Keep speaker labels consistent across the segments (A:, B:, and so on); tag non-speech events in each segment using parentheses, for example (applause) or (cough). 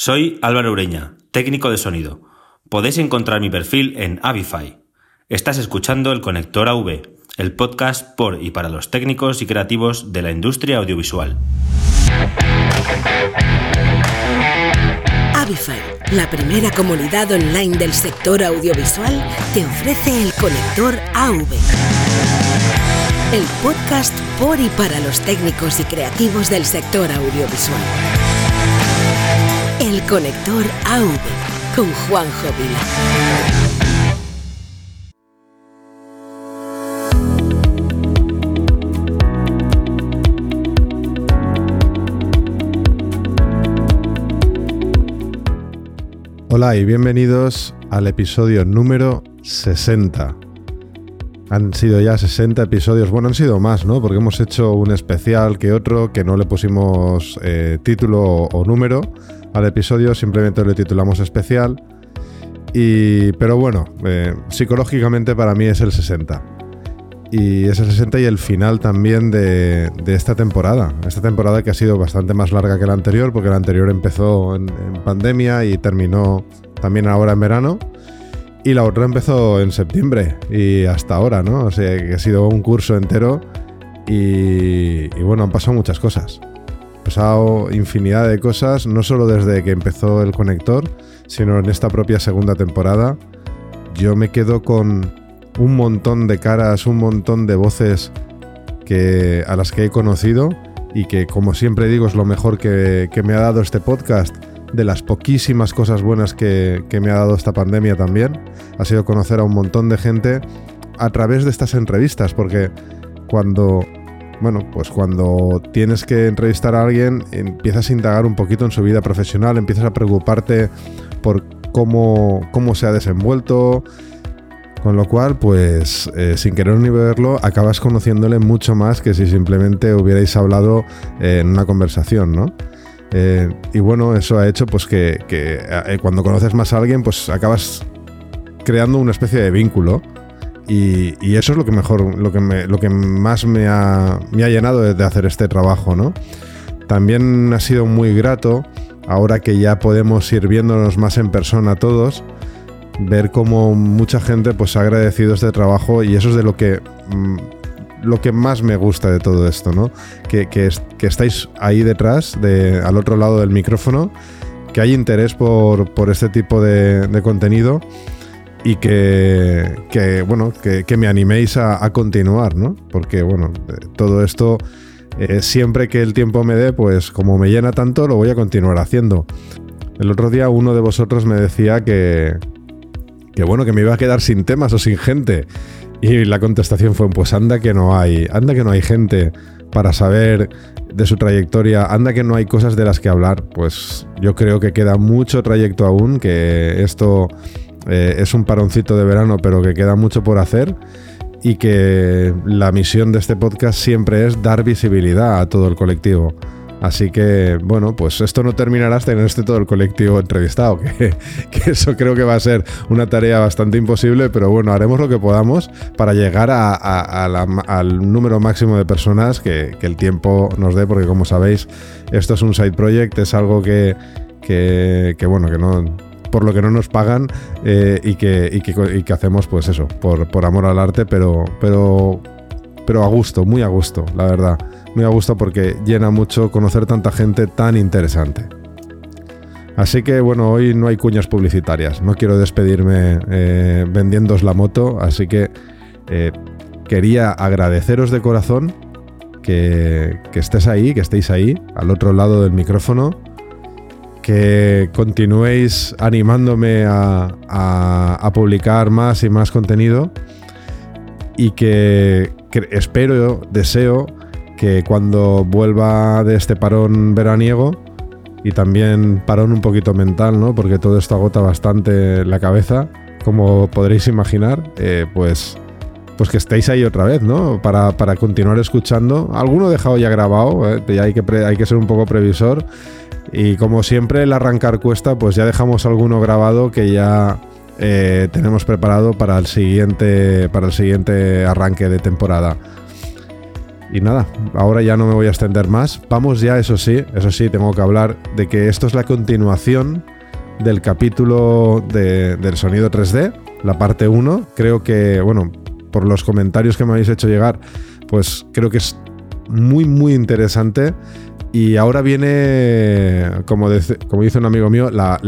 A: Soy Álvaro Ureña, técnico de sonido. Podéis encontrar mi perfil en Avify. Estás escuchando el Conector AV, el podcast por y para los técnicos y creativos de la industria audiovisual.
B: Avify, la primera comunidad online del sector audiovisual, te ofrece el Conector AV. El podcast por y para los técnicos y creativos del sector audiovisual. Conector AV con Juanjo Vila.
C: Hola y bienvenidos al episodio número 60. Han sido ya 60 episodios, bueno, han sido más, ¿no? Porque hemos hecho un especial que otro, que no le pusimos eh, título o, número al episodio, simplemente le titulamos especial. Y, pero bueno, eh, psicológicamente para mí es el 60. Y es el 60 y el final también de, esta temporada. Esta temporada que ha sido bastante más larga que la anterior, porque la anterior empezó en, pandemia y terminó también ahora en verano. Y la otra empezó en septiembre y hasta ahora, ¿no? O sea, que ha sido un curso entero y, y bueno, han pasado muchas cosas. Pasado infinidad de cosas, no solo desde que empezó el conector, sino en esta propia segunda temporada. Yo me quedo con un montón de caras, un montón de voces que, a las que he conocido y que, como siempre digo, es lo mejor que, me ha dado este podcast. De las poquísimas cosas buenas que, me ha dado esta pandemia también, ha sido conocer a un montón de gente a través de estas entrevistas, porque cuando bueno, pues cuando tienes que entrevistar a alguien, empiezas a indagar un poquito en su vida profesional, empiezas a preocuparte por cómo, cómo se ha desenvuelto, con lo cual, pues, eh, sin querer ni verlo, acabas conociéndole mucho más que si simplemente hubierais hablado eh, en una conversación, ¿no? Eh, y bueno, eso ha hecho pues que, cuando conoces más a alguien, pues acabas creando una especie de vínculo. Y, eso es lo que mejor, lo que, lo que más me ha, me ha llenado de, hacer este trabajo, ¿no? También ha sido muy grato, ahora que ya podemos ir viéndonos más en persona todos, ver cómo mucha gente pues ha agradecido este trabajo y eso es de lo que mm, lo que más me gusta de todo esto, ¿no? Que, que, estáis ahí detrás, de, al otro lado del micrófono, que hay interés por, este tipo de, contenido y que, bueno, que, me animéis a, continuar, ¿no? Porque, bueno, todo esto, eh, siempre que el tiempo me dé, pues como me llena tanto, lo voy a continuar haciendo. El otro día uno de vosotros me decía que, que bueno, que me iba a quedar sin temas o sin gente. Y la contestación fue, pues anda que no hay, anda que no hay gente para saber de su trayectoria, anda que no hay cosas de las que hablar. Pues yo creo que queda mucho trayecto aún, que esto eh, es un paroncito de verano, pero que queda mucho por hacer y que la misión de este podcast siempre es dar visibilidad a todo el colectivo. Así que, bueno, pues esto no terminará hasta que no esté todo el colectivo entrevistado, (laughs) que, eso creo que va a ser una tarea bastante imposible, pero bueno, haremos lo que podamos para llegar al número máximo de personas que, el tiempo nos dé, porque como sabéis, esto es un side project, es algo que, bueno, que no por lo que no nos pagan eh, y, que, que, hacemos pues eso, por, por amor al arte, pero, pero, pero a gusto, muy a gusto, la verdad. Me ha gustado porque llena mucho conocer tanta gente tan interesante. Así que bueno, hoy no hay cuñas publicitarias, no quiero despedirme eh, vendiéndos la moto, así que eh, quería agradeceros de corazón que, estés ahí, que estéis ahí, al otro lado del micrófono, que continuéis animándome a, publicar más y más contenido y que espero, deseo que cuando vuelva de este parón veraniego y también parón un poquito mental, ¿no? Porque todo esto agota bastante la cabeza, como podréis imaginar, eh, pues, pues que estéis ahí otra vez, ¿no? Para, continuar escuchando. Alguno dejado ya grabado, ¿eh? hay, que hay que ser un poco previsor. Y como siempre, el arrancar cuesta, pues ya dejamos alguno grabado que ya eh, tenemos preparado para el siguiente, para el siguiente arranque de temporada. Y nada, ahora ya no me voy a extender más. Vamos ya, eso sí, eso sí, tengo que hablar de que esto es la continuación del capítulo del sonido 3D, la parte 1. Creo que, bueno, por los comentarios que me habéis hecho llegar, pues creo que es muy, muy interesante. Y ahora viene, como, dice un amigo mío, la,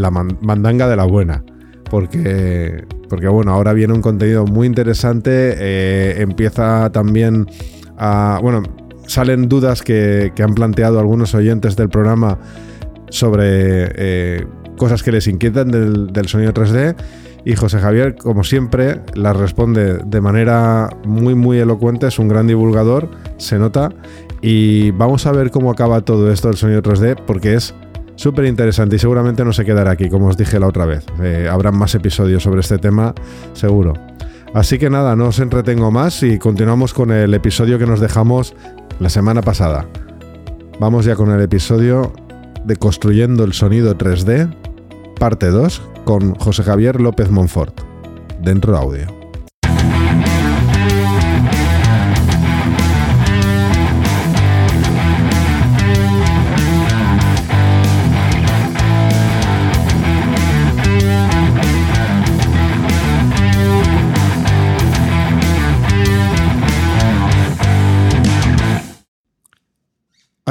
C: mandanga de la buena. Porque, porque, bueno, ahora viene un contenido muy interesante. Eh, empieza también a. Bueno, salen dudas que, han planteado algunos oyentes del programa sobre eh, cosas que les inquietan del, del sonido 3D. Y José Javier, como siempre, las responde de manera muy, muy elocuente. Es un gran divulgador, se nota. Y vamos a ver cómo acaba todo esto del sonido 3D, porque es súper interesante y seguramente no se quedará aquí, como os dije la otra vez. Eh, habrán más episodios sobre este tema, seguro. Así que nada, no os entretengo más y continuamos con el episodio que nos dejamos la semana pasada. Vamos ya con el episodio de Construyendo el Sonido 3D, parte 2, con José Javier López Monfort, dentro audio.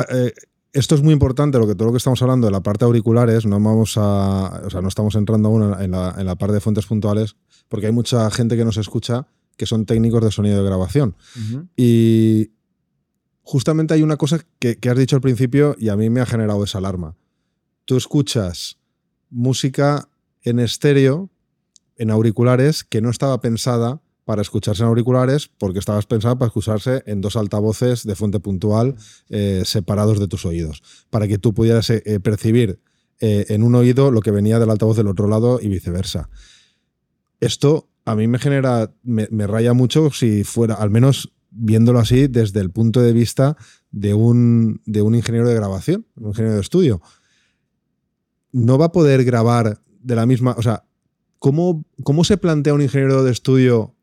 C: Eh, esto es muy importante, lo que todo lo que estamos hablando de la parte de auriculares, no vamos a. O sea, no estamos entrando aún en la, en la parte de fuentes puntuales, porque hay mucha gente que nos escucha que son técnicos de sonido de grabación. Y justamente hay una cosa que, que, has dicho al principio y a mí me ha generado esa alarma. Tú escuchas música en estéreo, en auriculares, que no estaba pensada para escucharse en auriculares porque estabas pensado para escucharse en dos altavoces de fuente puntual eh, separados de tus oídos, para que tú pudieras eh, eh, percibir en un oído lo que venía del altavoz del otro lado y viceversa. Esto a mí me genera, me, raya mucho si fuera, al menos viéndolo así desde el punto de vista de un, de un ingeniero de grabación, un ingeniero de estudio. No va a poder grabar de la misma, o sea, ¿cómo, cómo se plantea un ingeniero de estudio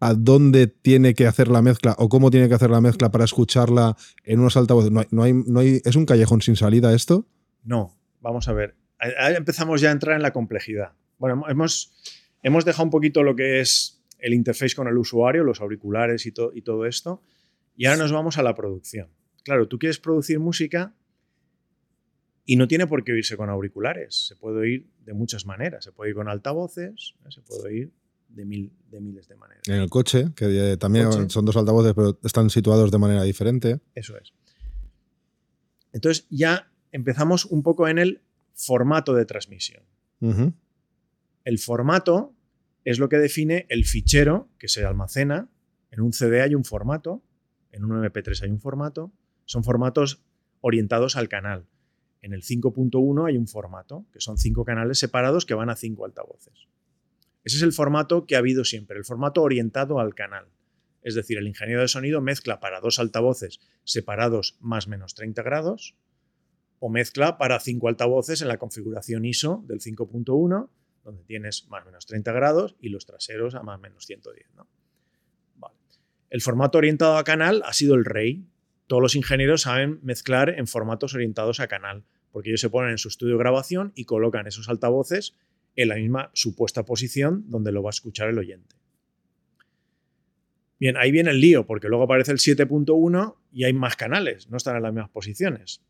C: a dónde tiene que hacer la mezcla o cómo tiene que hacer la mezcla para escucharla en unos altavoces. No hay, no hay, ¿Es un callejón sin salida esto?
D: No, vamos a ver. Empezamos ya a entrar en la complejidad. Bueno, hemos, hemos dejado un poquito lo que es el interface con el usuario, los auriculares y, y todo esto, y ahora nos vamos a la producción. Claro, tú quieres producir música y no tiene por qué oírse con auriculares. Se puede oír de muchas maneras. Se puede ir con altavoces, se puede oír de, mil, de miles de maneras.
C: En el coche, que también son dos altavoces, pero están situados de manera diferente.
D: Eso es. Entonces ya empezamos un poco en el formato de transmisión. El formato es lo que define el fichero que se almacena. En un CD hay un formato, en un MP3 hay un formato. Son formatos orientados al canal. En el 5.1 hay un formato, que son cinco canales separados que van a cinco altavoces. Ese es el formato que ha habido siempre, el formato orientado al canal. Es decir, el ingeniero de sonido mezcla para dos altavoces separados más menos 30 grados o mezcla para cinco altavoces en la configuración ISO del 5.1, donde tienes más menos 30 grados y los traseros a más menos 110. El formato orientado a canal ha sido el rey. Todos los ingenieros saben mezclar en formatos orientados a canal, porque ellos se ponen en su estudio de grabación y colocan esos altavoces en la misma supuesta posición donde lo va a escuchar el oyente. Bien, ahí viene el lío, porque luego aparece el 7.1 y hay más canales, no están en las mismas posiciones.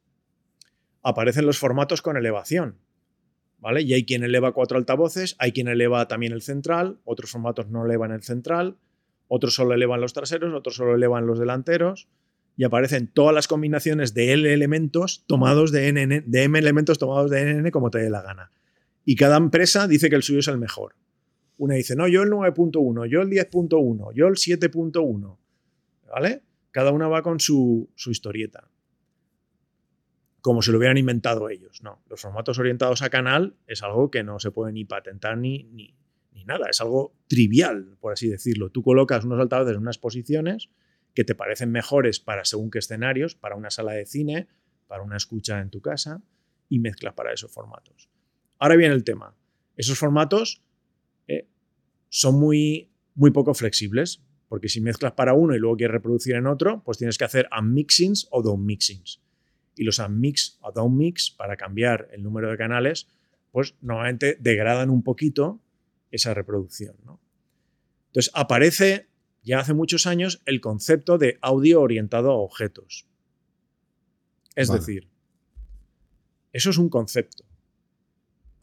D: Aparecen los formatos con elevación, ¿vale? Y hay quien eleva cuatro altavoces, hay quien eleva también el central, otros formatos no elevan el central, otros solo elevan los traseros, otros solo elevan los delanteros, y aparecen todas las combinaciones de L elementos tomados de, N, de M elementos tomados de NN como te dé la gana. Y cada empresa dice que el suyo es el mejor. Una dice, no, yo el 9.1, yo el 10.1, yo el 7.1. ¿Vale? Cada una va con su, historieta. Como si lo hubieran inventado ellos. No, los formatos orientados a canal es algo que no se puede ni patentar ni, ni, ni nada. Es algo trivial, por así decirlo. Tú colocas unos altavoces en unas posiciones que te parecen mejores para según qué escenarios, para una sala de cine, para una escucha en tu casa, y mezclas para esos formatos. Ahora viene el tema. Esos formatos eh, son muy, muy poco flexibles. Porque si mezclas para uno y luego quieres reproducir en otro, pues tienes que hacer unmixings o downmixings. Y los unmix o downmix, para cambiar el número de canales, pues normalmente degradan un poquito esa reproducción. Entonces aparece ya hace muchos años el concepto de audio orientado a objetos. Es decir, eso es un concepto.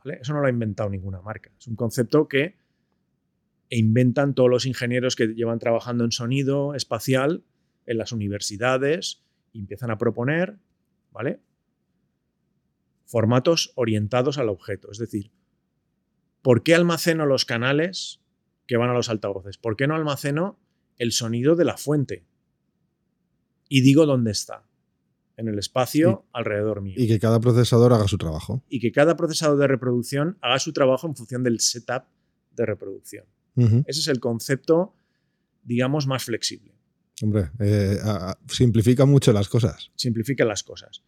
D: Eso no lo ha inventado ninguna marca. Es un concepto que inventan todos los ingenieros que llevan trabajando en sonido espacial en las universidades y empiezan a proponer, ¿vale? Formatos orientados al objeto. Es decir, ¿por qué almaceno los canales que van a los altavoces? ¿Por qué no almaceno el sonido de la fuente? Y digo dónde está en el espacio alrededor mío.
C: Y que cada procesador haga su trabajo.
D: Y que cada procesador de reproducción haga su trabajo en función del setup de reproducción. Ese es el concepto, digamos, más flexible.
C: Hombre, eh, simplifica mucho las cosas.
D: Simplifica las cosas.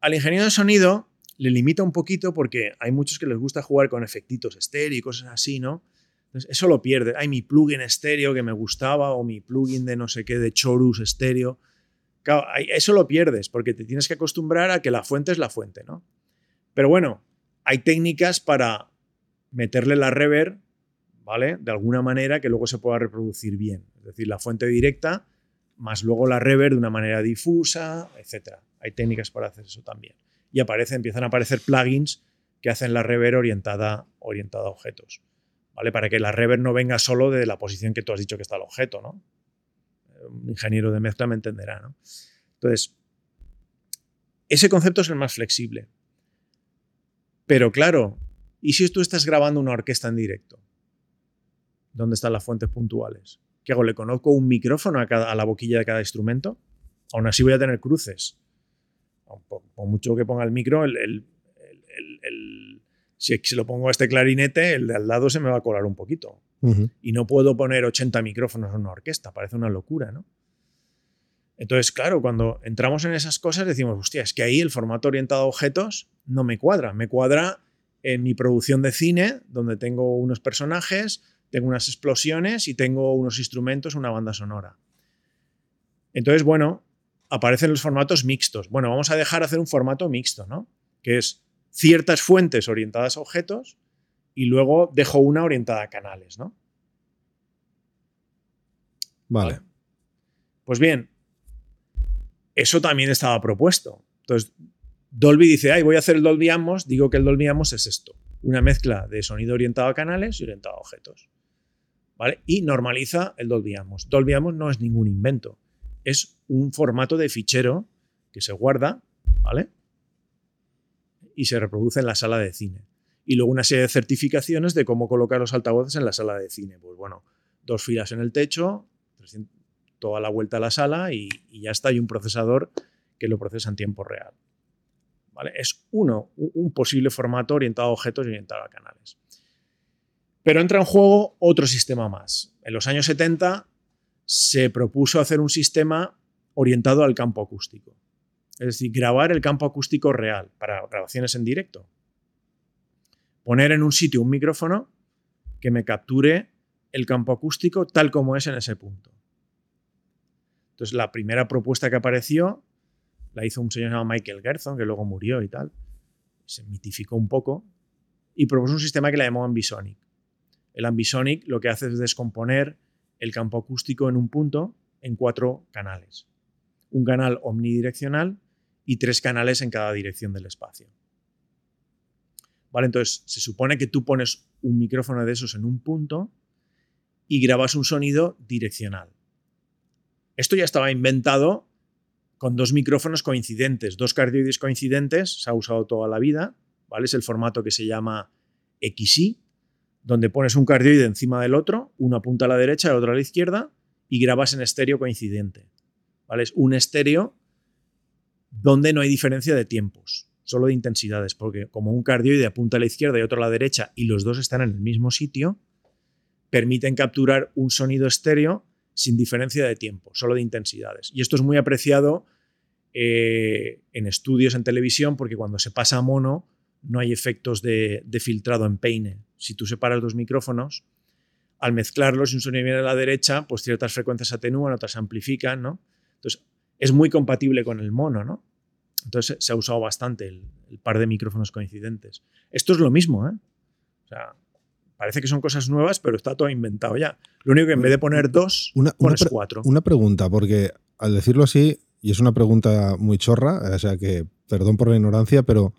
D: Al ingeniero de sonido le limita un poquito porque hay muchos que les gusta jugar con efectitos estéreo y cosas así, ¿no? Entonces, eso lo pierde. Hay mi plugin estéreo que me gustaba o mi plugin de no sé qué, de Chorus estéreo eso lo pierdes porque te tienes que acostumbrar a que la fuente es la fuente, ¿no? Pero bueno, hay técnicas para meterle la reverb, ¿vale? De alguna manera que luego se pueda reproducir bien. Es decir, la fuente directa más luego la reverb de una manera difusa, etc. Hay técnicas para hacer eso también. Y aparece, empiezan a aparecer plugins que hacen la reverb orientada, orientada a objetos. ¿Vale? Para que la reverb no venga solo de la posición que tú has dicho que está el objeto, ¿no? Un ingeniero de mezcla me entenderá. ¿no? Entonces, ese concepto es el más flexible. Pero claro, ¿y si tú estás grabando una orquesta en directo? ¿Dónde están las fuentes puntuales? ¿Qué hago? ¿Le conozco un micrófono a, cada, a la boquilla de cada instrumento? Aún así voy a tener cruces. Por, mucho que ponga el micro, el, si, si lo pongo a este clarinete, el de al lado se me va a colar un poquito. Y no puedo poner 80 micrófonos en una orquesta, parece una locura, ¿no? Entonces, claro, cuando entramos en esas cosas decimos, hostia, es que ahí el formato orientado a objetos no me cuadra. Me cuadra en mi producción de cine, donde tengo unos personajes, tengo unas explosiones y tengo unos instrumentos, una banda sonora. Entonces, bueno, aparecen los formatos mixtos. Bueno, vamos a dejar hacer un formato mixto, ¿no? Que es ciertas fuentes orientadas a objetos y luego dejo una orientada a canales, ¿no?
C: Vale.
D: Pues bien, eso también estaba propuesto. Entonces, Dolby dice, ay, voy a hacer el Dolby Atmos, digo que el Dolby Atmos es esto, una mezcla de sonido orientado a canales y orientado a objetos. ¿Vale? Y normaliza el Dolby Atmos. Dolby Atmos no es ningún invento, es un formato de fichero que se guarda, ¿vale? Y se reproduce en la sala de cine y luego una serie de certificaciones de cómo colocar los altavoces en la sala de cine. Pues bueno, dos filas en el techo, toda la vuelta a la sala y, ya está, hay un procesador que lo procesa en tiempo real. ¿Vale? Es uno, un posible formato orientado a objetos y orientado a canales. Pero entra en juego otro sistema más. En los años 70 se propuso hacer un sistema orientado al campo acústico. Es decir, grabar el campo acústico real para grabaciones en directo poner en un sitio un micrófono que me capture el campo acústico tal como es en ese punto. Entonces, la primera propuesta que apareció la hizo un señor llamado Michael Gerson, que luego murió y tal. Se mitificó un poco y propuso un sistema que le llamó Ambisonic. El Ambisonic lo que hace es descomponer el campo acústico en un punto en cuatro canales. Un canal omnidireccional y tres canales en cada dirección del espacio. ¿Vale? Entonces, se supone que tú pones un micrófono de esos en un punto y grabas un sonido direccional. Esto ya estaba inventado con dos micrófonos coincidentes, dos cardioides coincidentes, se ha usado toda la vida, ¿vale? Es el formato que se llama XY, donde pones un cardioide encima del otro, uno apunta a la derecha y otro a la izquierda, y grabas en estéreo coincidente. ¿vale? Es un estéreo donde no hay diferencia de tiempos solo de intensidades, porque como un cardioide apunta a la izquierda y otro a la derecha y los dos están en el mismo sitio, permiten capturar un sonido estéreo sin diferencia de tiempo, solo de intensidades. Y esto es muy apreciado eh, en estudios en televisión porque cuando se pasa a mono no hay efectos de, de filtrado en peine. Si tú separas dos micrófonos, al mezclarlos, si un sonido viene a la derecha, pues ciertas frecuencias atenúan, otras amplifican, ¿no? Entonces, es muy compatible con el mono, ¿no? Entonces se ha usado bastante el, par de micrófonos coincidentes. Esto es lo mismo, ¿eh? O sea, parece que son cosas nuevas, pero está todo inventado ya. Lo único que en vez de poner dos, pones cuatro.
C: Una pregunta, porque al decirlo así, y es una pregunta muy chorra, o sea que perdón por la ignorancia, pero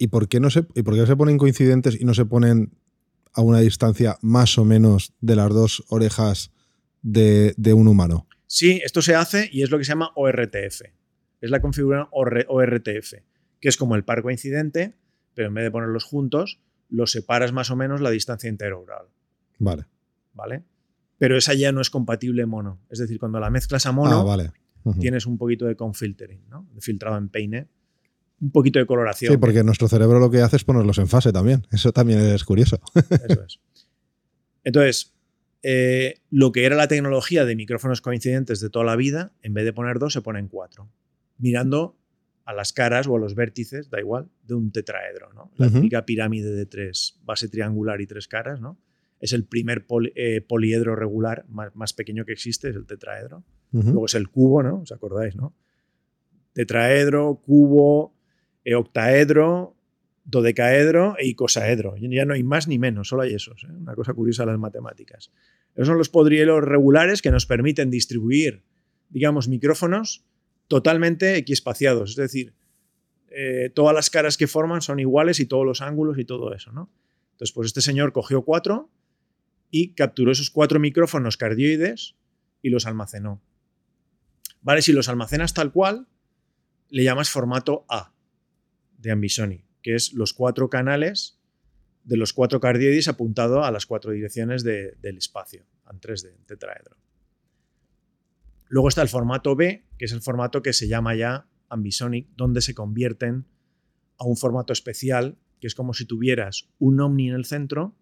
C: ¿y por qué no se, y por qué se ponen coincidentes y no se ponen a una distancia más o menos de las dos orejas de, un humano.
D: Sí, esto se hace y es lo que se llama ORTF. Es la configuración ORTF, que es como el par coincidente, pero en vez de ponerlos juntos, los separas más o menos la distancia interoral.
C: Vale.
D: ¿Vale? Pero esa ya no es compatible mono. Es decir, cuando la mezclas a mono, ah, vale. tienes un poquito de confiltering, ¿no? De filtrado en peine un poquito de coloración.
C: Sí, porque nuestro cerebro lo que hace es ponerlos en fase también. Eso también es curioso. Eso es.
D: Entonces, eh, lo que era la tecnología de micrófonos coincidentes de toda la vida, en vez de poner dos, se ponen cuatro. Mirando a las caras o a los vértices, da igual, de un tetraedro. ¿no? La típica pirámide de tres, base triangular y tres caras. ¿no? Es el primer eh, poliedro regular más, pequeño que existe, es el tetraedro. Luego es el cubo, ¿no? ¿Os acordáis? ¿no? Tetraedro, cubo, e octaedro, dodecaedro e icosaedro. Ya no hay más ni menos, solo hay esos. ¿eh? Una cosa curiosa de las matemáticas. Esos son los podrielos regulares que nos permiten distribuir, digamos, micrófonos totalmente equiespaciados. Es decir, eh, todas las caras que forman son iguales y todos los ángulos y todo eso. ¿no? Entonces, pues este señor cogió cuatro y capturó esos cuatro micrófonos cardioides y los almacenó. Vale, si los almacenas tal cual, le llamas formato A de Ambisoni, que es los cuatro canales de los cuatro cardioides apuntado a las cuatro direcciones del espacio, en 3D, en tetraedro. Luego está el formato B, que es el formato que se llama ya Ambisonic, donde se convierten a un formato especial, que es como si tuvieras un Omni en el centro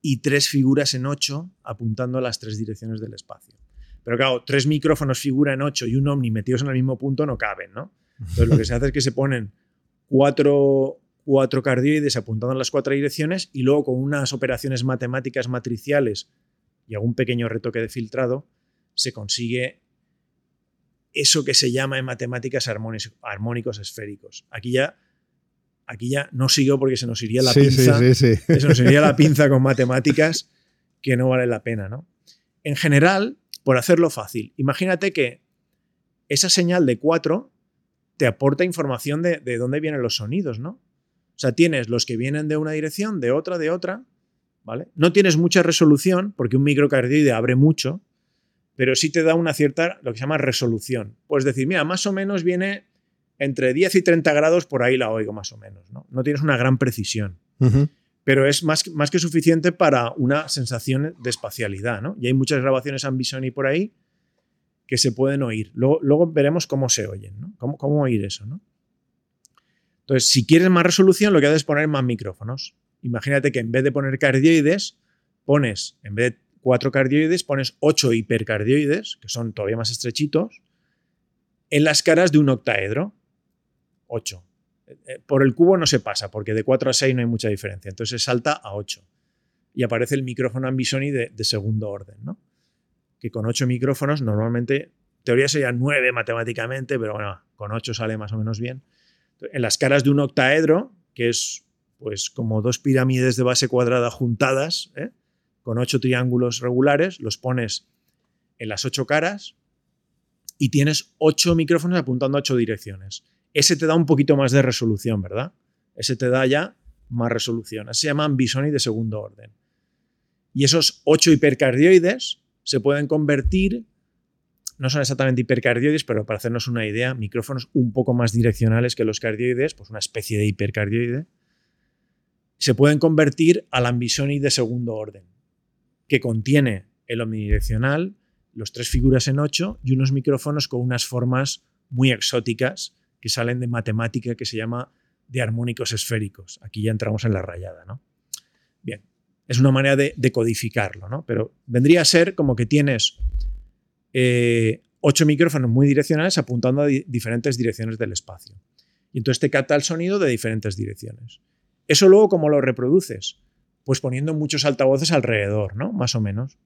D: y tres figuras en 8 apuntando a las tres direcciones del espacio. Pero claro, tres micrófonos figura en 8 y un Omni metidos en el mismo punto no caben, ¿no? Entonces lo que se hace es que se ponen cuatro, cuatro cardioides apuntando en las cuatro direcciones y luego con unas operaciones matemáticas matriciales y algún pequeño retoque de filtrado se consigue eso que se llama en matemáticas armónicos esféricos. Aquí ya, aquí ya no sigo porque se nos iría la pinza. se nos iría la (laughs) pinza con matemáticas que no vale la pena, ¿no? En general, por hacerlo fácil, imagínate que esa señal de 4 te aporta información de, dónde vienen los sonidos, ¿no? O sea, tienes los que vienen de una dirección, de otra, de otra, ¿vale? No tienes mucha resolución, porque un microcardioide abre mucho, pero sí te da una cierta, lo que se llama resolución. Puedes decir, mira, más o menos viene entre 10 y 30 grados, por ahí la oigo más o menos, ¿no? No tienes una gran precisión. Pero es más, más que suficiente para una sensación de espacialidad, ¿no? Y hay muchas grabaciones Ambisoni por ahí que se pueden oír. Luego, veremos cómo se oyen, ¿no? Cómo, oír eso, ¿no? Entonces, si quieres más resolución, lo que haces es poner más micrófonos. Imagínate que en vez de poner cardioides, pones, en vez de cuatro cardioides, pones ocho hipercardioides, que son todavía más estrechitos, en las caras de un octaedro. Ocho. Eh, por el cubo no se pasa, porque de 4 a 6 no hay mucha diferencia. Entonces se salta a 8. Y aparece el micrófono Ambisoni de segundo orden, ¿no? Que con ocho micrófonos normalmente, teoría sería nueve matemáticamente, pero bueno, con ocho sale más o menos bien. En las caras de un octaedro, que es pues como dos pirámides de base cuadrada juntadas, ¿eh? con ocho triángulos regulares, los pones en las ocho caras y tienes ocho micrófonos apuntando a ocho direcciones. Ese te da un poquito más de resolución, ¿verdad? Ese te da ya más resolución. Ese se llaman bisoni de segundo orden. Y esos ocho hipercardioides se pueden convertir, no son exactamente hipercardioides, pero para hacernos una idea, micrófonos un poco más direccionales que los cardioides, pues una especie de hipercardioide, se pueden convertir al ambisoni de segundo orden, que contiene el omnidireccional, los tres figuras en ocho y unos micrófonos con unas formas muy exóticas que salen de matemática que se llama de armónicos esféricos. Aquí ya entramos en la rayada, ¿no? Bien, es una manera de, codificarlo, ¿no? Pero vendría a ser como que tienes eh, ocho micrófonos muy direccionales apuntando a diferentes direcciones del espacio. Y entonces te capta el sonido de diferentes direcciones. Eso luego, ¿cómo lo reproduces? Pues poniendo muchos altavoces alrededor, ¿no? Más o menos.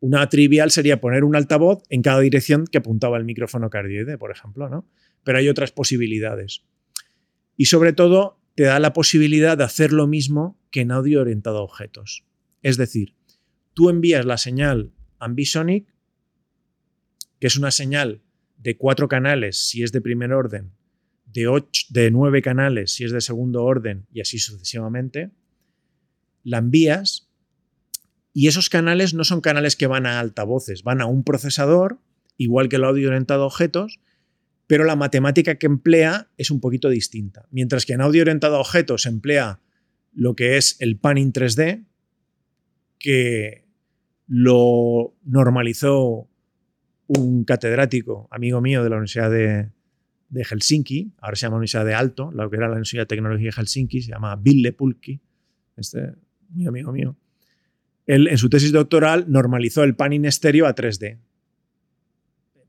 D: Una trivial sería poner un altavoz en cada dirección que apuntaba el micrófono cardioide, por ejemplo, ¿no? Pero hay otras posibilidades. Y sobre todo, te da la posibilidad de hacer lo mismo que en audio orientado a objetos. Es decir, tú envías la señal Ambisonic, que es una señal de cuatro canales si es de primer orden, de, ocho, de nueve canales si es de segundo orden y así sucesivamente, la envías y esos canales no son canales que van a altavoces, van a un procesador, igual que el audio orientado a objetos, pero la matemática que emplea es un poquito distinta. Mientras que en audio orientado a objetos emplea lo que es el panning 3D, que lo normalizó un catedrático, amigo mío de la Universidad de, Helsinki, ahora se llama Universidad de Alto, lo que era la Universidad de Tecnología de Helsinki, se llama Ville Pulki, este muy amigo mío. Él en su tesis doctoral normalizó el panning estéreo a 3D.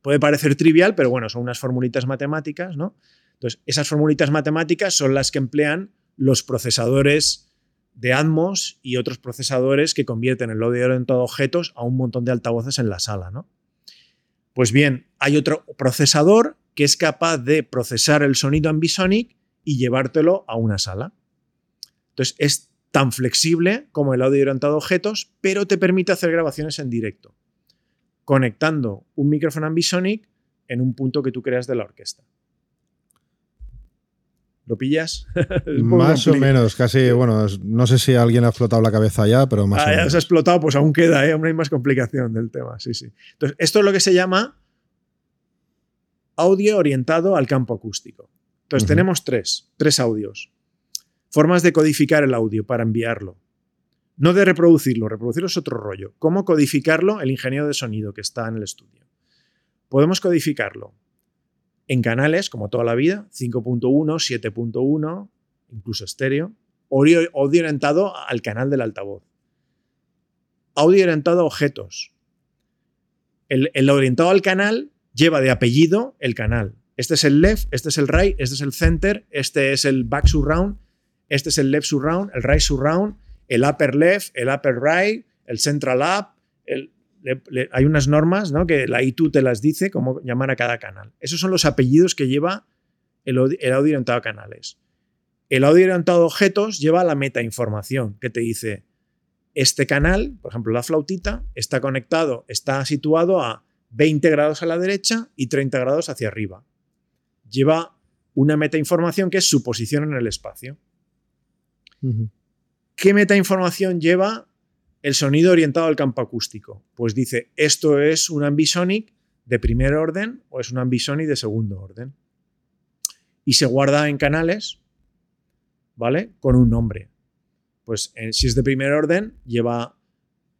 D: Puede parecer trivial, pero bueno, son unas formulitas matemáticas, ¿no? Entonces, esas formulitas matemáticas son las que emplean los procesadores de Atmos y otros procesadores que convierten el audio orientado a objetos a un montón de altavoces en la sala, ¿no? Pues bien, hay otro procesador que es capaz de procesar el sonido ambisonic y llevártelo a una sala. Entonces es tan flexible como el audio orientado a objetos, pero te permite hacer grabaciones en directo, conectando un micrófono ambisonic en un punto que tú creas de la orquesta. ¿Lo pillas? (laughs)
C: más o menos, casi, bueno, no sé si alguien ha explotado la cabeza ya, pero más
D: ah,
C: o menos.
D: Ya se ha explotado, pues aún queda, ¿eh? aún hay más complicación del tema, sí, sí. Entonces, esto es lo que se llama audio orientado al campo acústico. Entonces, tenemos tres, tres audios. Formas de codificar el audio para enviarlo. No de reproducirlo, reproducirlo es otro rollo. ¿Cómo codificarlo? El ingeniero de sonido que está en el estudio. Podemos codificarlo en canales, como toda la vida, 5.1, 7.1, incluso estéreo, audio, orientado al canal del altavoz. Audio orientado a objetos. El, orientado al canal lleva de apellido el canal. Este es el left, este es el right, este es el center, este es el back surround, este es el left surround, el right surround, el upper left, el upper right, el central up, hay unas normas ¿no? que la ITU te las dice cómo llamar a cada canal. Esos son los apellidos que lleva el, audio orientado a canales. El audio orientado a objetos lleva la metainformación que te dice, este canal, por ejemplo la flautita, está conectado, está situado a 20 grados a la derecha y 30 grados hacia arriba. Lleva una metainformación que es su posición en el espacio. ¿Qué metainformación lleva el sonido orientado al campo acústico. Pues dice, esto es un ambisonic de primer orden o es un ambisonic de segundo orden. Y se guarda en canales, ¿vale? Con un nombre. Pues si es de primer orden, lleva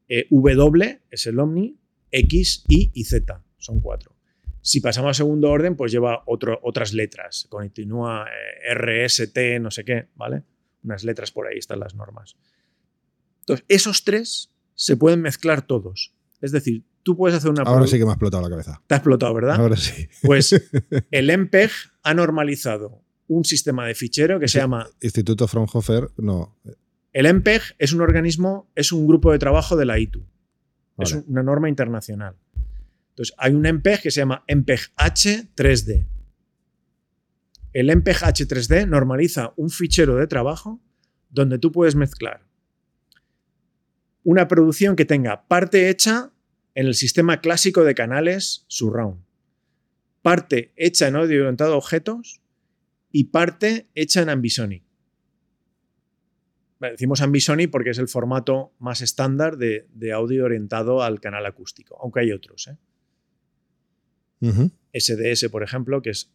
D: eh, W, es el Omni, X, Y y Z. Son cuatro. Si pasamos a segundo orden, pues lleva otras letras. Continúa eh, R, S, T, no sé qué, ¿vale? Unas letras por ahí están las normas. Entonces, esos tres se pueden mezclar todos. Es decir, tú puedes hacer una...
C: Ahora sí que me ha explotado la cabeza.
D: Te ha explotado, ¿verdad?
C: Ahora sí.
D: Pues (laughs) el MPEG ha normalizado un sistema de fichero que se llama...
C: Instituto Fraunhofer, no.
D: El MPEG es un organismo, es un grupo de trabajo de la ITU. Es una norma internacional. Entonces, hay un MPEG que se llama MPEG H3D. El MPEG H3D normaliza un fichero de trabajo donde tú puedes mezclar una producción que tenga parte hecha en el sistema clásico de canales surround, parte hecha en audio orientado a objetos y parte hecha en Ambisonic. decimos Ambisonic porque es el formato más estándar de, audio orientado al canal acústico, aunque hay otros. ¿eh? SDS, por ejemplo, que es,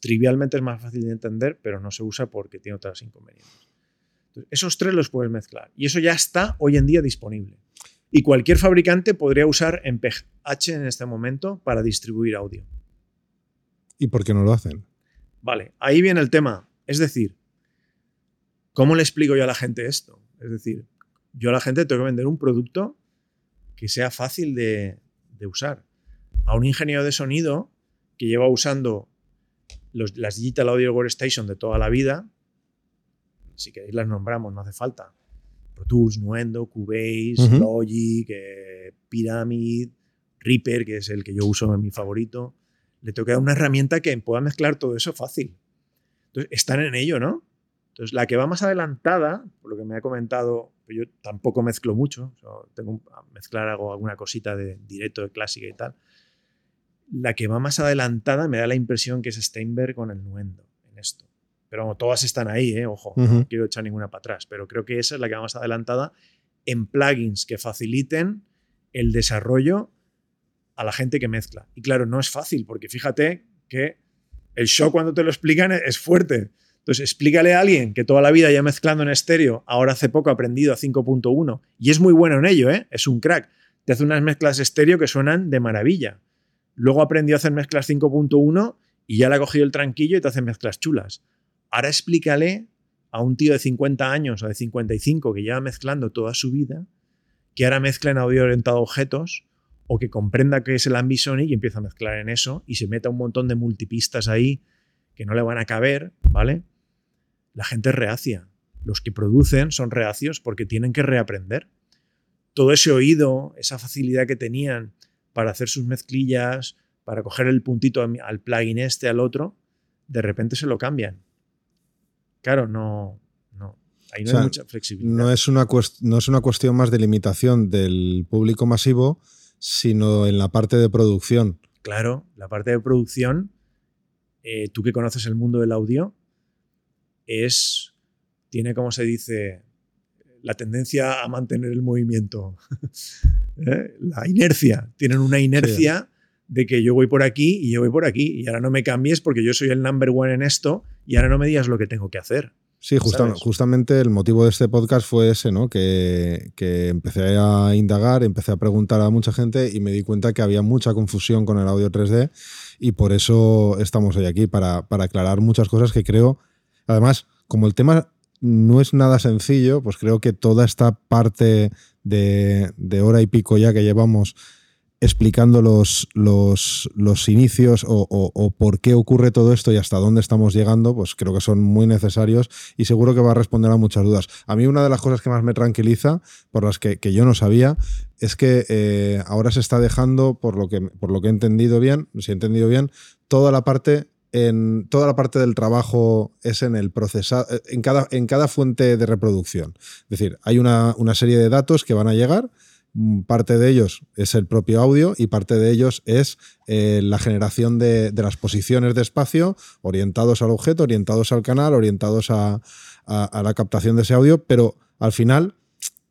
D: trivialmente es más fácil de entender, pero no se usa porque tiene otras inconvenientes esos tres los puedes mezclar. Y eso ya está hoy en día disponible. Y cualquier fabricante podría usar MPEG-H en este momento para distribuir audio.
C: ¿Y por qué no lo hacen?
D: Vale, ahí viene el tema. Es decir, ¿cómo le explico yo a la gente esto? Es decir, yo a la gente tengo que vender un producto que sea fácil de, usar. A un ingeniero de sonido que lleva usando las Digital Audio Workstation de toda la vida, si queréis las nombramos, no hace falta. Pro Tools, Nuendo, Cubase, Logic, eh, Pyramid, Reaper, que es el que yo uso en mi favorito. Le tengo que dar una herramienta que pueda mezclar todo eso fácil. Entonces, están en ello, ¿no? Entonces, la que va más adelantada, por lo que me ha comentado, pues yo tampoco mezclo mucho, tengo que mezclar algo, alguna cosita de directo, de clásica y tal. La que va más adelantada me da la impresión que es Steinberg con el Nuendo en esto. Pero todas están ahí, ¿eh? ojo, no quiero echar ninguna para atrás, pero creo que esa es la que va más adelantada en plugins que faciliten el desarrollo a la gente que mezcla. Y claro, no es fácil, porque fíjate que el show cuando te lo explican es fuerte. Entonces, explícale a alguien que toda la vida ya mezclando en estéreo, ahora hace poco ha aprendido a 5.1 y es muy bueno en ello, ¿eh? es un crack. Te hace unas mezclas estéreo que suenan de maravilla. Luego aprendió a hacer mezclas 5.1 y ya le ha cogido el tranquillo y te hace mezclas chulas. Ahora explícale a un tío de 50 años o de 55 que lleva mezclando toda su vida, que ahora mezcla en audio orientado a objetos o que comprenda qué es el Ambisonic y empieza a mezclar en eso y se meta un montón de multipistas ahí que no le van a caber, ¿vale? La gente es reacia. Los que producen son reacios porque tienen que reaprender. Todo ese oído, esa facilidad que tenían para hacer sus mezclillas, para coger el puntito al plugin este, al otro, de repente se lo cambian. Claro, no, no. Ahí no hay mucha flexibilidad.
C: No es, una no es una cuestión más de limitación del público masivo, sino en la parte de producción.
D: Claro, la parte de producción, eh, tú que conoces el mundo del audio, es, tiene como se dice, la tendencia a mantener el movimiento, (laughs) ¿eh? la inercia, tienen una inercia de que yo voy por aquí y yo voy por aquí y ahora no me cambies porque yo soy el number one en esto y ahora no me digas lo que tengo que hacer.
C: Sí, justamente el motivo de este podcast fue ese, ¿no? Que, que, empecé a indagar, empecé a preguntar a mucha gente y me di cuenta que había mucha confusión con el audio 3D y por eso estamos hoy aquí, para, para aclarar muchas cosas que creo, además, como el tema no es nada sencillo, pues creo que toda esta parte de, hora y pico ya que llevamos explicando los, los, los inicios o, por qué ocurre todo esto y hasta dónde estamos llegando, pues creo que son muy necesarios y seguro que va a responder a muchas dudas. A mí una de las cosas que más me tranquiliza, por las que, yo no sabía, es que eh, ahora se está dejando, por lo, que, por lo que he entendido bien, si he entendido bien, toda la parte en toda la parte del trabajo es en el procesado, en cada, en cada fuente de reproducción. Es decir, hay una, una serie de datos que van a llegar Mm, parte de ellos es el propio audio y parte de ellos es eh, la generación de, las posiciones de espacio orientados al objeto, orientados al canal, orientados a, la captación de ese audio, pero al final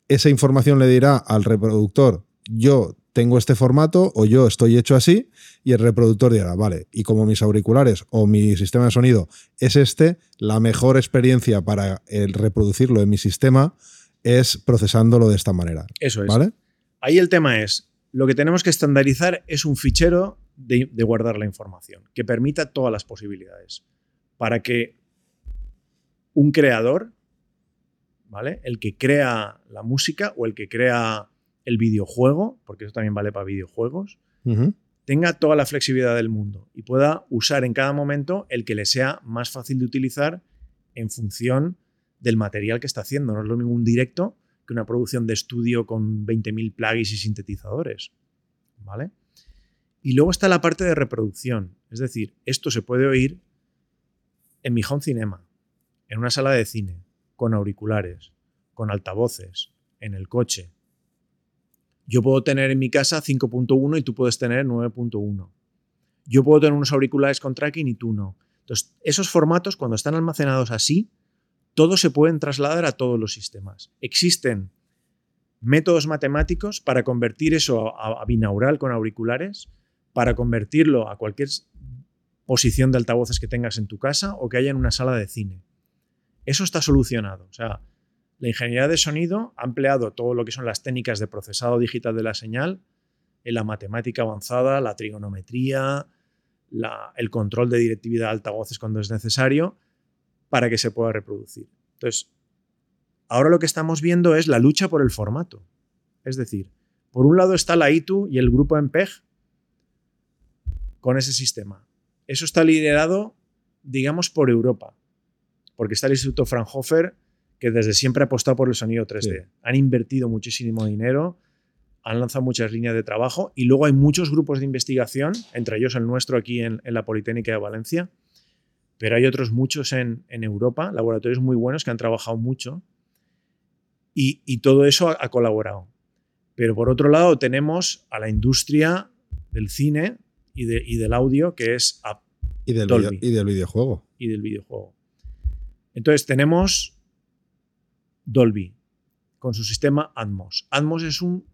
C: esa información le dirá al reproductor, yo tengo este formato o yo estoy hecho así y el reproductor dirá, vale, y como mis auriculares o mi sistema de sonido es este, la mejor experiencia para el reproducirlo en mi sistema es procesándolo de esta manera.
D: Eso es.
C: ¿Vale?
D: Ahí el tema es, lo que tenemos que estandarizar es un fichero de, guardar la información, que permita todas las posibilidades, para que un creador, ¿vale? El que crea la música o el que crea el videojuego, porque eso también vale para videojuegos, tenga toda la flexibilidad del mundo y pueda usar en cada momento el que le sea más fácil de utilizar en función del material que está haciendo. No es lo mismo un directo que una producción de estudio con 20.000 plugins y sintetizadores. ¿Vale? Y luego está la parte de reproducción. Es decir, esto se puede oír en mi home cinema, en una sala de cine, con auriculares, con altavoces, en el coche. Yo puedo tener en mi casa 5.1 y tú puedes tener 9.1. Yo puedo tener unos auriculares con tracking y tú no. Entonces, esos formatos, cuando están almacenados así, todos se pueden trasladar a todos los sistemas. Existen métodos matemáticos para convertir eso a, binaural con auriculares, para convertirlo a cualquier posición de altavoces que tengas en tu casa o que haya en una sala de cine. Eso está solucionado. O sea, la ingeniería de sonido ha empleado todo lo que son las técnicas de procesado digital de la señal, en la matemática avanzada, la trigonometría, el control de directividad de altavoces cuando es necesario, para que se pueda reproducir. Entonces, ahora lo que estamos viendo es la lucha por el formato. Es decir, por un lado está la ITU y el grupo MPEG con ese sistema. Eso está liderado, digamos, por Europa, porque está el Instituto Fraunhofer, que desde siempre ha apostado por el sonido 3D. Han invertido muchísimo dinero, han lanzado muchas líneas de trabajo y luego hay muchos grupos de investigación, entre ellos el nuestro aquí en, la Politécnica de Valencia, pero hay otros muchos en, Europa, laboratorios muy buenos que han trabajado mucho y, todo eso ha, colaborado. Pero por otro lado tenemos a la industria del cine y, del audio, que es
C: y del, y del videojuego.
D: Y del videojuego. Entonces tenemos Dolby con su sistema Atmos. Atmos es un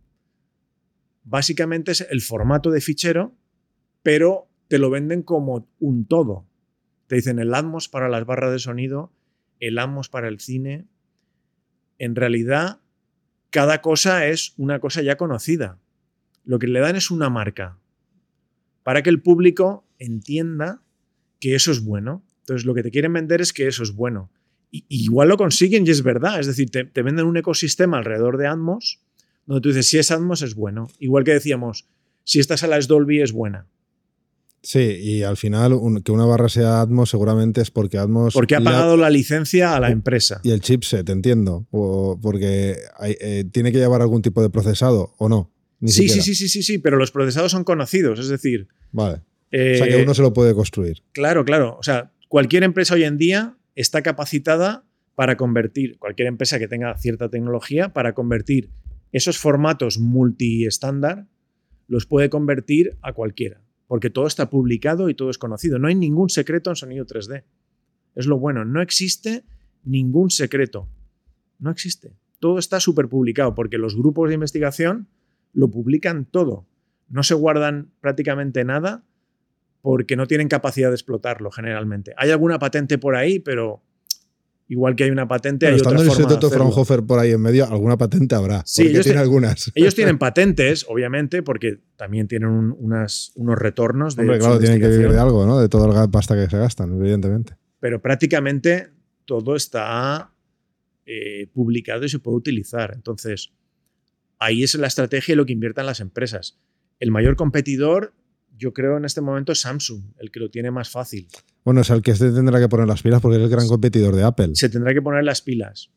D: básicamente es el formato de fichero, pero te lo venden como un todo. Te dicen el Atmos para las barras de sonido, el Atmos para el cine. En realidad, cada cosa es una cosa ya conocida. Lo que le dan es una marca para que el público entienda que eso es bueno. Entonces, lo que te quieren vender es que eso es bueno. Y, igual lo consiguen y es verdad. Es decir, te, te venden un ecosistema alrededor de Atmos donde tú dices, si es Atmos es bueno. Igual que decíamos, si esta sala es Dolby es buena.
C: Sí, y al final que una barra sea Atmos seguramente es porque Atmos...
D: Porque ha pagado la licencia a la empresa.
C: Y el chipset, entiendo. O porque eh, tiene que llevar algún tipo de procesado o no.
D: sí, sí, sí, sí, sí, sí, pero los procesados son conocidos, es decir...
C: Vale. o sea que eh, uno se lo puede construir.
D: Claro, claro. O sea, cualquier empresa hoy en día está capacitada para convertir, cualquier empresa que tenga cierta tecnología, para convertir esos formatos multi-estándar los puede convertir a cualquiera, porque todo está publicado y todo es conocido. No hay ningún secreto en sonido 3D. Es lo bueno, no existe ningún secreto. No existe. Todo está súper publicado porque los grupos de investigación lo publican todo. No se guardan prácticamente nada porque no tienen capacidad de explotarlo generalmente. Hay alguna patente por ahí, pero Igual que hay una patente, hay
C: estando el Instituto Fraunhofer por ahí en medio, alguna patente habrá. Sí, ellos tienen algunas.
D: Ellos tienen (laughs) patentes, obviamente, porque también tienen unos retornos
C: de. Hombre, claro, tienen que vivir de algo, ¿no? De toda la pasta que se gastan, evidentemente.
D: Pero prácticamente todo está eh, publicado y se puede utilizar. Entonces, ahí es la estrategia y lo que inviertan las empresas. El mayor competidor yo creo en este momento es Samsung, el que lo tiene más fácil.
C: Bueno, es el que se tendrá que poner las pilas porque es el gran competidor de Apple.
D: Se tendrá que poner las pilas.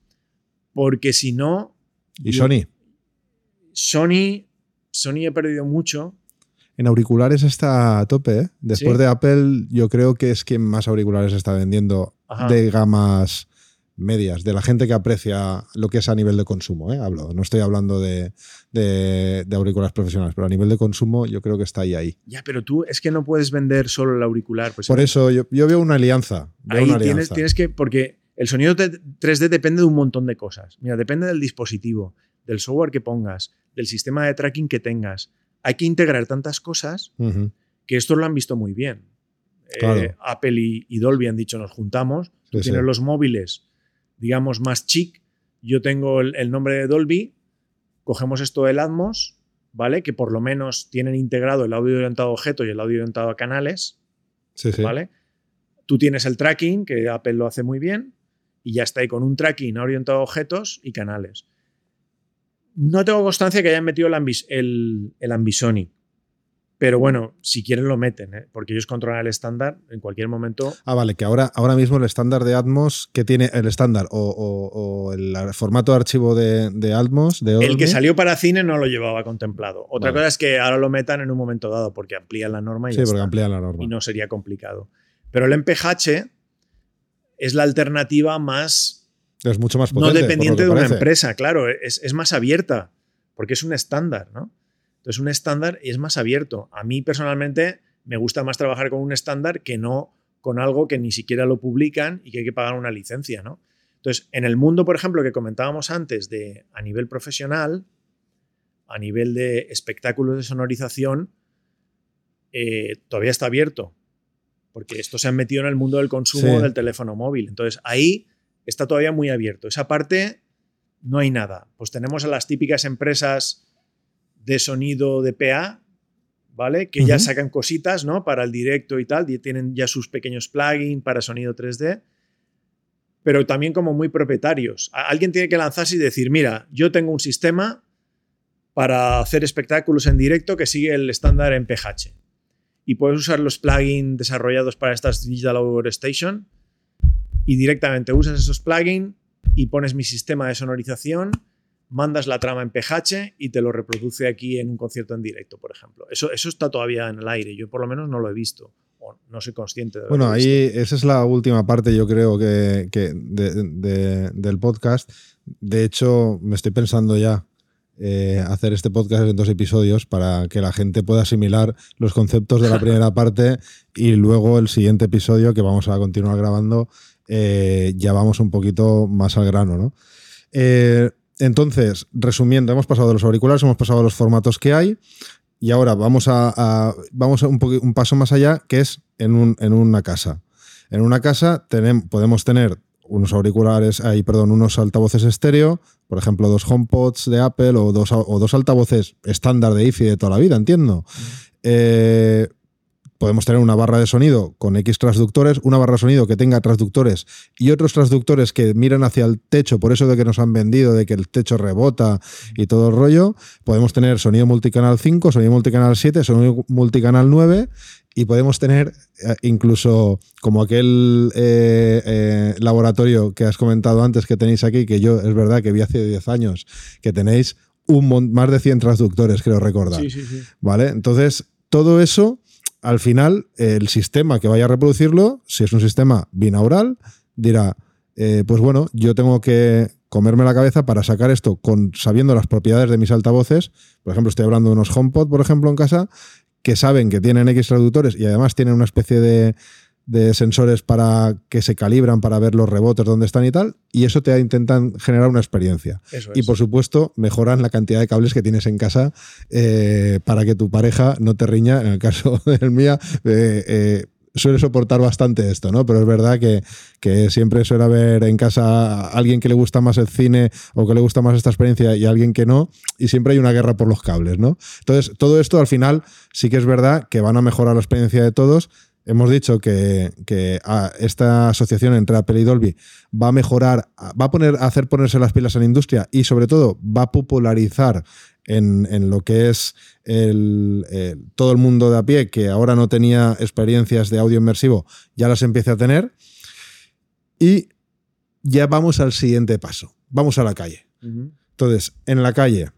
D: Porque si no.
C: ¿Y Sony?
D: Sony. Sony he perdido mucho.
C: En auriculares está a tope, ¿eh? Después de Apple, yo creo que es quien más auriculares está vendiendo de gamas medias, de la gente que aprecia lo que es a nivel de consumo, ¿eh? hablo. No estoy hablando de, de, auriculares profesionales, pero a nivel de consumo yo creo que está ahí ahí.
D: Ya, pero tú es que no puedes vender solo el auricular.
C: Pues Por eso yo, veo una alianza. ahí
D: tienes, tienes que, porque el sonido 3D depende de un montón de cosas. Mira, depende del dispositivo, del software que pongas, del sistema de tracking que tengas. Hay que integrar tantas cosas que esto lo han visto muy bien. Eh, Apple y, Dolby han dicho nos juntamos, tú tienes los móviles digamos, más chic. Yo tengo el, nombre de Dolby, cogemos esto del Atmos, ¿vale? Que por lo menos tienen integrado el audio orientado a objeto y el audio orientado a canales, sí, sí. ¿vale? Tú tienes el tracking, que Apple lo hace muy bien, y ya está ahí con un tracking orientado a objetos y canales. No tengo constancia que hayan metido el, el, el Ambisonic, pero bueno, si quieren lo meten, ¿eh? porque ellos controlan el estándar en cualquier momento.
C: Ah, vale, que ahora, ahora mismo el estándar de Atmos, que tiene el estándar o, el formato de archivo de, Atmos. De
D: el que salió para cine no lo llevaba contemplado. Otra cosa es que ahora lo metan en un momento dado, porque amplían la norma y
C: Sí, porque amplían la norma.
D: Y no sería complicado. Pero el MPH es la alternativa más.
C: Es mucho más potente.
D: No dependiente de una empresa, claro, es, es más abierta, porque es un estándar, ¿no? Entonces, un estándar es más abierto. A mí personalmente me gusta más trabajar con un estándar que no con algo que ni siquiera lo publican y que hay que pagar una licencia, ¿no? Entonces, en el mundo, por ejemplo, que comentábamos antes de a nivel profesional, a nivel de espectáculos de sonorización, eh, todavía está abierto, porque esto se ha metido en el mundo del consumo del teléfono móvil. Entonces, ahí está todavía muy abierto. Esa parte no hay nada. Pues tenemos a las típicas empresas de sonido de PA, ¿vale? Que ya sacan cositas, ¿no? Para el directo y tal, y tienen ya sus pequeños plugins para sonido 3D, pero también como muy propietarios. Alguien tiene que lanzarse y decir, mira, yo tengo un sistema para hacer espectáculos en directo que sigue el estándar en PH. Y puedes usar los plugins desarrollados para estas Digital Audio Station y directamente usas esos plugins y pones mi sistema de sonorización, mandas la trama en PH y te lo reproduce aquí en un concierto en directo, por ejemplo. Eso, eso está todavía en el aire, yo por lo menos no lo he visto. O no soy consciente de
C: Bueno, ahí esa es la última parte, yo creo, que, del podcast. De hecho, me estoy pensando ya eh, hacer este podcast en dos episodios para que la gente pueda asimilar los conceptos de la (laughs) primera parte y luego el siguiente episodio que vamos a continuar grabando eh, ya vamos un poquito más al grano, ¿no? Eh, entonces, resumiendo, hemos pasado de los auriculares, hemos pasado a los formatos que hay y ahora vamos a, vamos a un, un, paso más allá que es en, un, en una casa. En una casa tenemos, podemos tener unos auriculares, ahí, perdón, unos altavoces estéreo, por ejemplo, dos HomePods de Apple o dos, o dos altavoces estándar de IFI de toda la vida, entiendo. Eh, podemos tener una barra de sonido con X transductores, una barra de sonido que tenga transductores y otros transductores que miren hacia el techo, por eso de que nos han vendido, de que el techo rebota y todo el rollo. Podemos tener sonido multicanal 5, sonido multicanal 7, sonido multicanal 9 y podemos tener eh, incluso como aquel eh, eh, laboratorio que has comentado antes que tenéis aquí, que yo es verdad que vi hace 10 años, que tenéis un más de 100 transductores, creo recordar. Sí, sí, sí. ¿Vale? Entonces, todo eso, al final, el sistema que vaya a reproducirlo, si es un sistema binaural, dirá, pues bueno, yo tengo que comerme la cabeza para sacar esto con sabiendo las propiedades de mis altavoces. Por ejemplo, estoy hablando de unos HomePod, por ejemplo, en casa, que saben que tienen X traductores y además tienen una especie de, sensores para que se calibran para ver los rebotes dónde están y tal, y eso te intentan generar una experiencia. Y por supuesto, mejoran la cantidad de cables que tienes en casa eh, para que tu pareja no te riña, en el caso (laughs) del mía, eh, eh, suele soportar bastante esto, ¿no? Pero es verdad que, siempre suele haber en casa alguien que le gusta más el cine o que le gusta más esta experiencia y alguien que no, y siempre hay una guerra por los cables, ¿no? Entonces, todo esto al final sí que es verdad que van a mejorar la experiencia de todos. Hemos dicho que, esta asociación entre Apple y Dolby va a mejorar, va a poner, a hacer ponerse las pilas en la industria y sobre todo va a popularizar en, lo que es el, eh, todo el mundo de a pie, que ahora no tenía experiencias de audio inmersivo, ya las empieza a tener. Y ya vamos al siguiente paso. Vamos a la calle. Entonces, en la calle,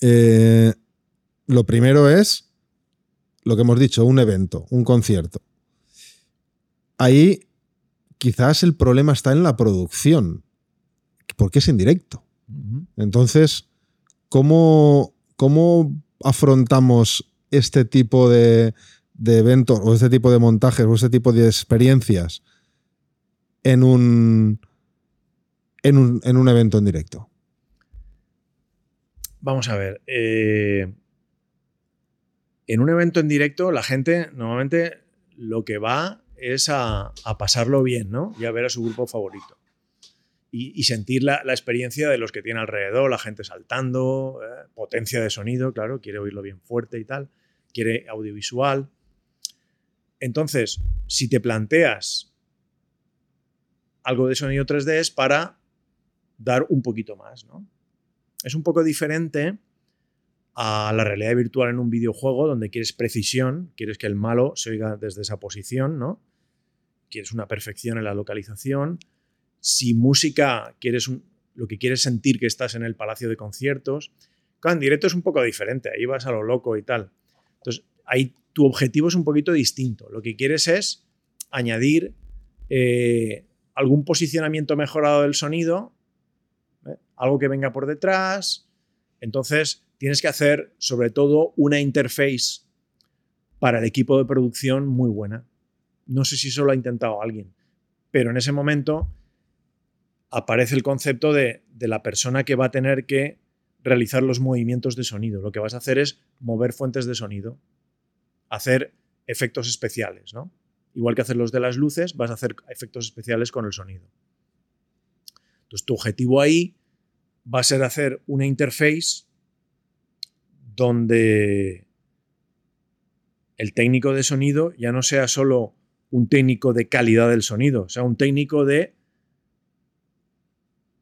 C: eh, lo primero es lo que hemos dicho, un evento, un concierto. Ahí quizás el problema está en la producción, porque es en directo. Entonces, ¿cómo, cómo afrontamos este tipo de, eventos o este tipo de montajes o este tipo de experiencias en un, en un, evento en directo?
D: Vamos a ver. Eh, en un evento en directo, la gente normalmente lo que va es a, pasarlo bien, ¿no? Y a ver a su grupo favorito y, sentir la, experiencia de los que tiene alrededor, la gente saltando, eh, potencia de sonido, claro, quiere oírlo bien fuerte y tal, quiere audiovisual. Entonces, si te planteas algo de sonido 3D es para dar un poquito más, ¿no? Es un poco diferente a la realidad virtual en un videojuego donde quieres precisión, quieres que el malo se oiga desde esa posición, ¿no? Quieres una perfección en la localización, si música quieres lo que quieres sentir que estás en el palacio de conciertos. Claro, en directo es un poco diferente, ahí vas a lo loco y tal. Entonces, ahí tu objetivo es un poquito distinto. Lo que quieres es añadir eh, algún posicionamiento mejorado del sonido, ¿eh? algo que venga por detrás. Entonces, tienes que hacer sobre todo una interface para el equipo de producción muy buena. No sé si eso lo ha intentado alguien, pero en ese momento aparece el concepto de, la persona que va a tener que realizar los movimientos de sonido. Lo que vas a hacer es mover fuentes de sonido, hacer efectos especiales, ¿no? Igual que hacer los de las luces, vas a hacer efectos especiales con el sonido. Entonces, tu objetivo ahí va a ser hacer una interface donde el técnico de sonido ya no sea solo un técnico de calidad del sonido, sea un técnico de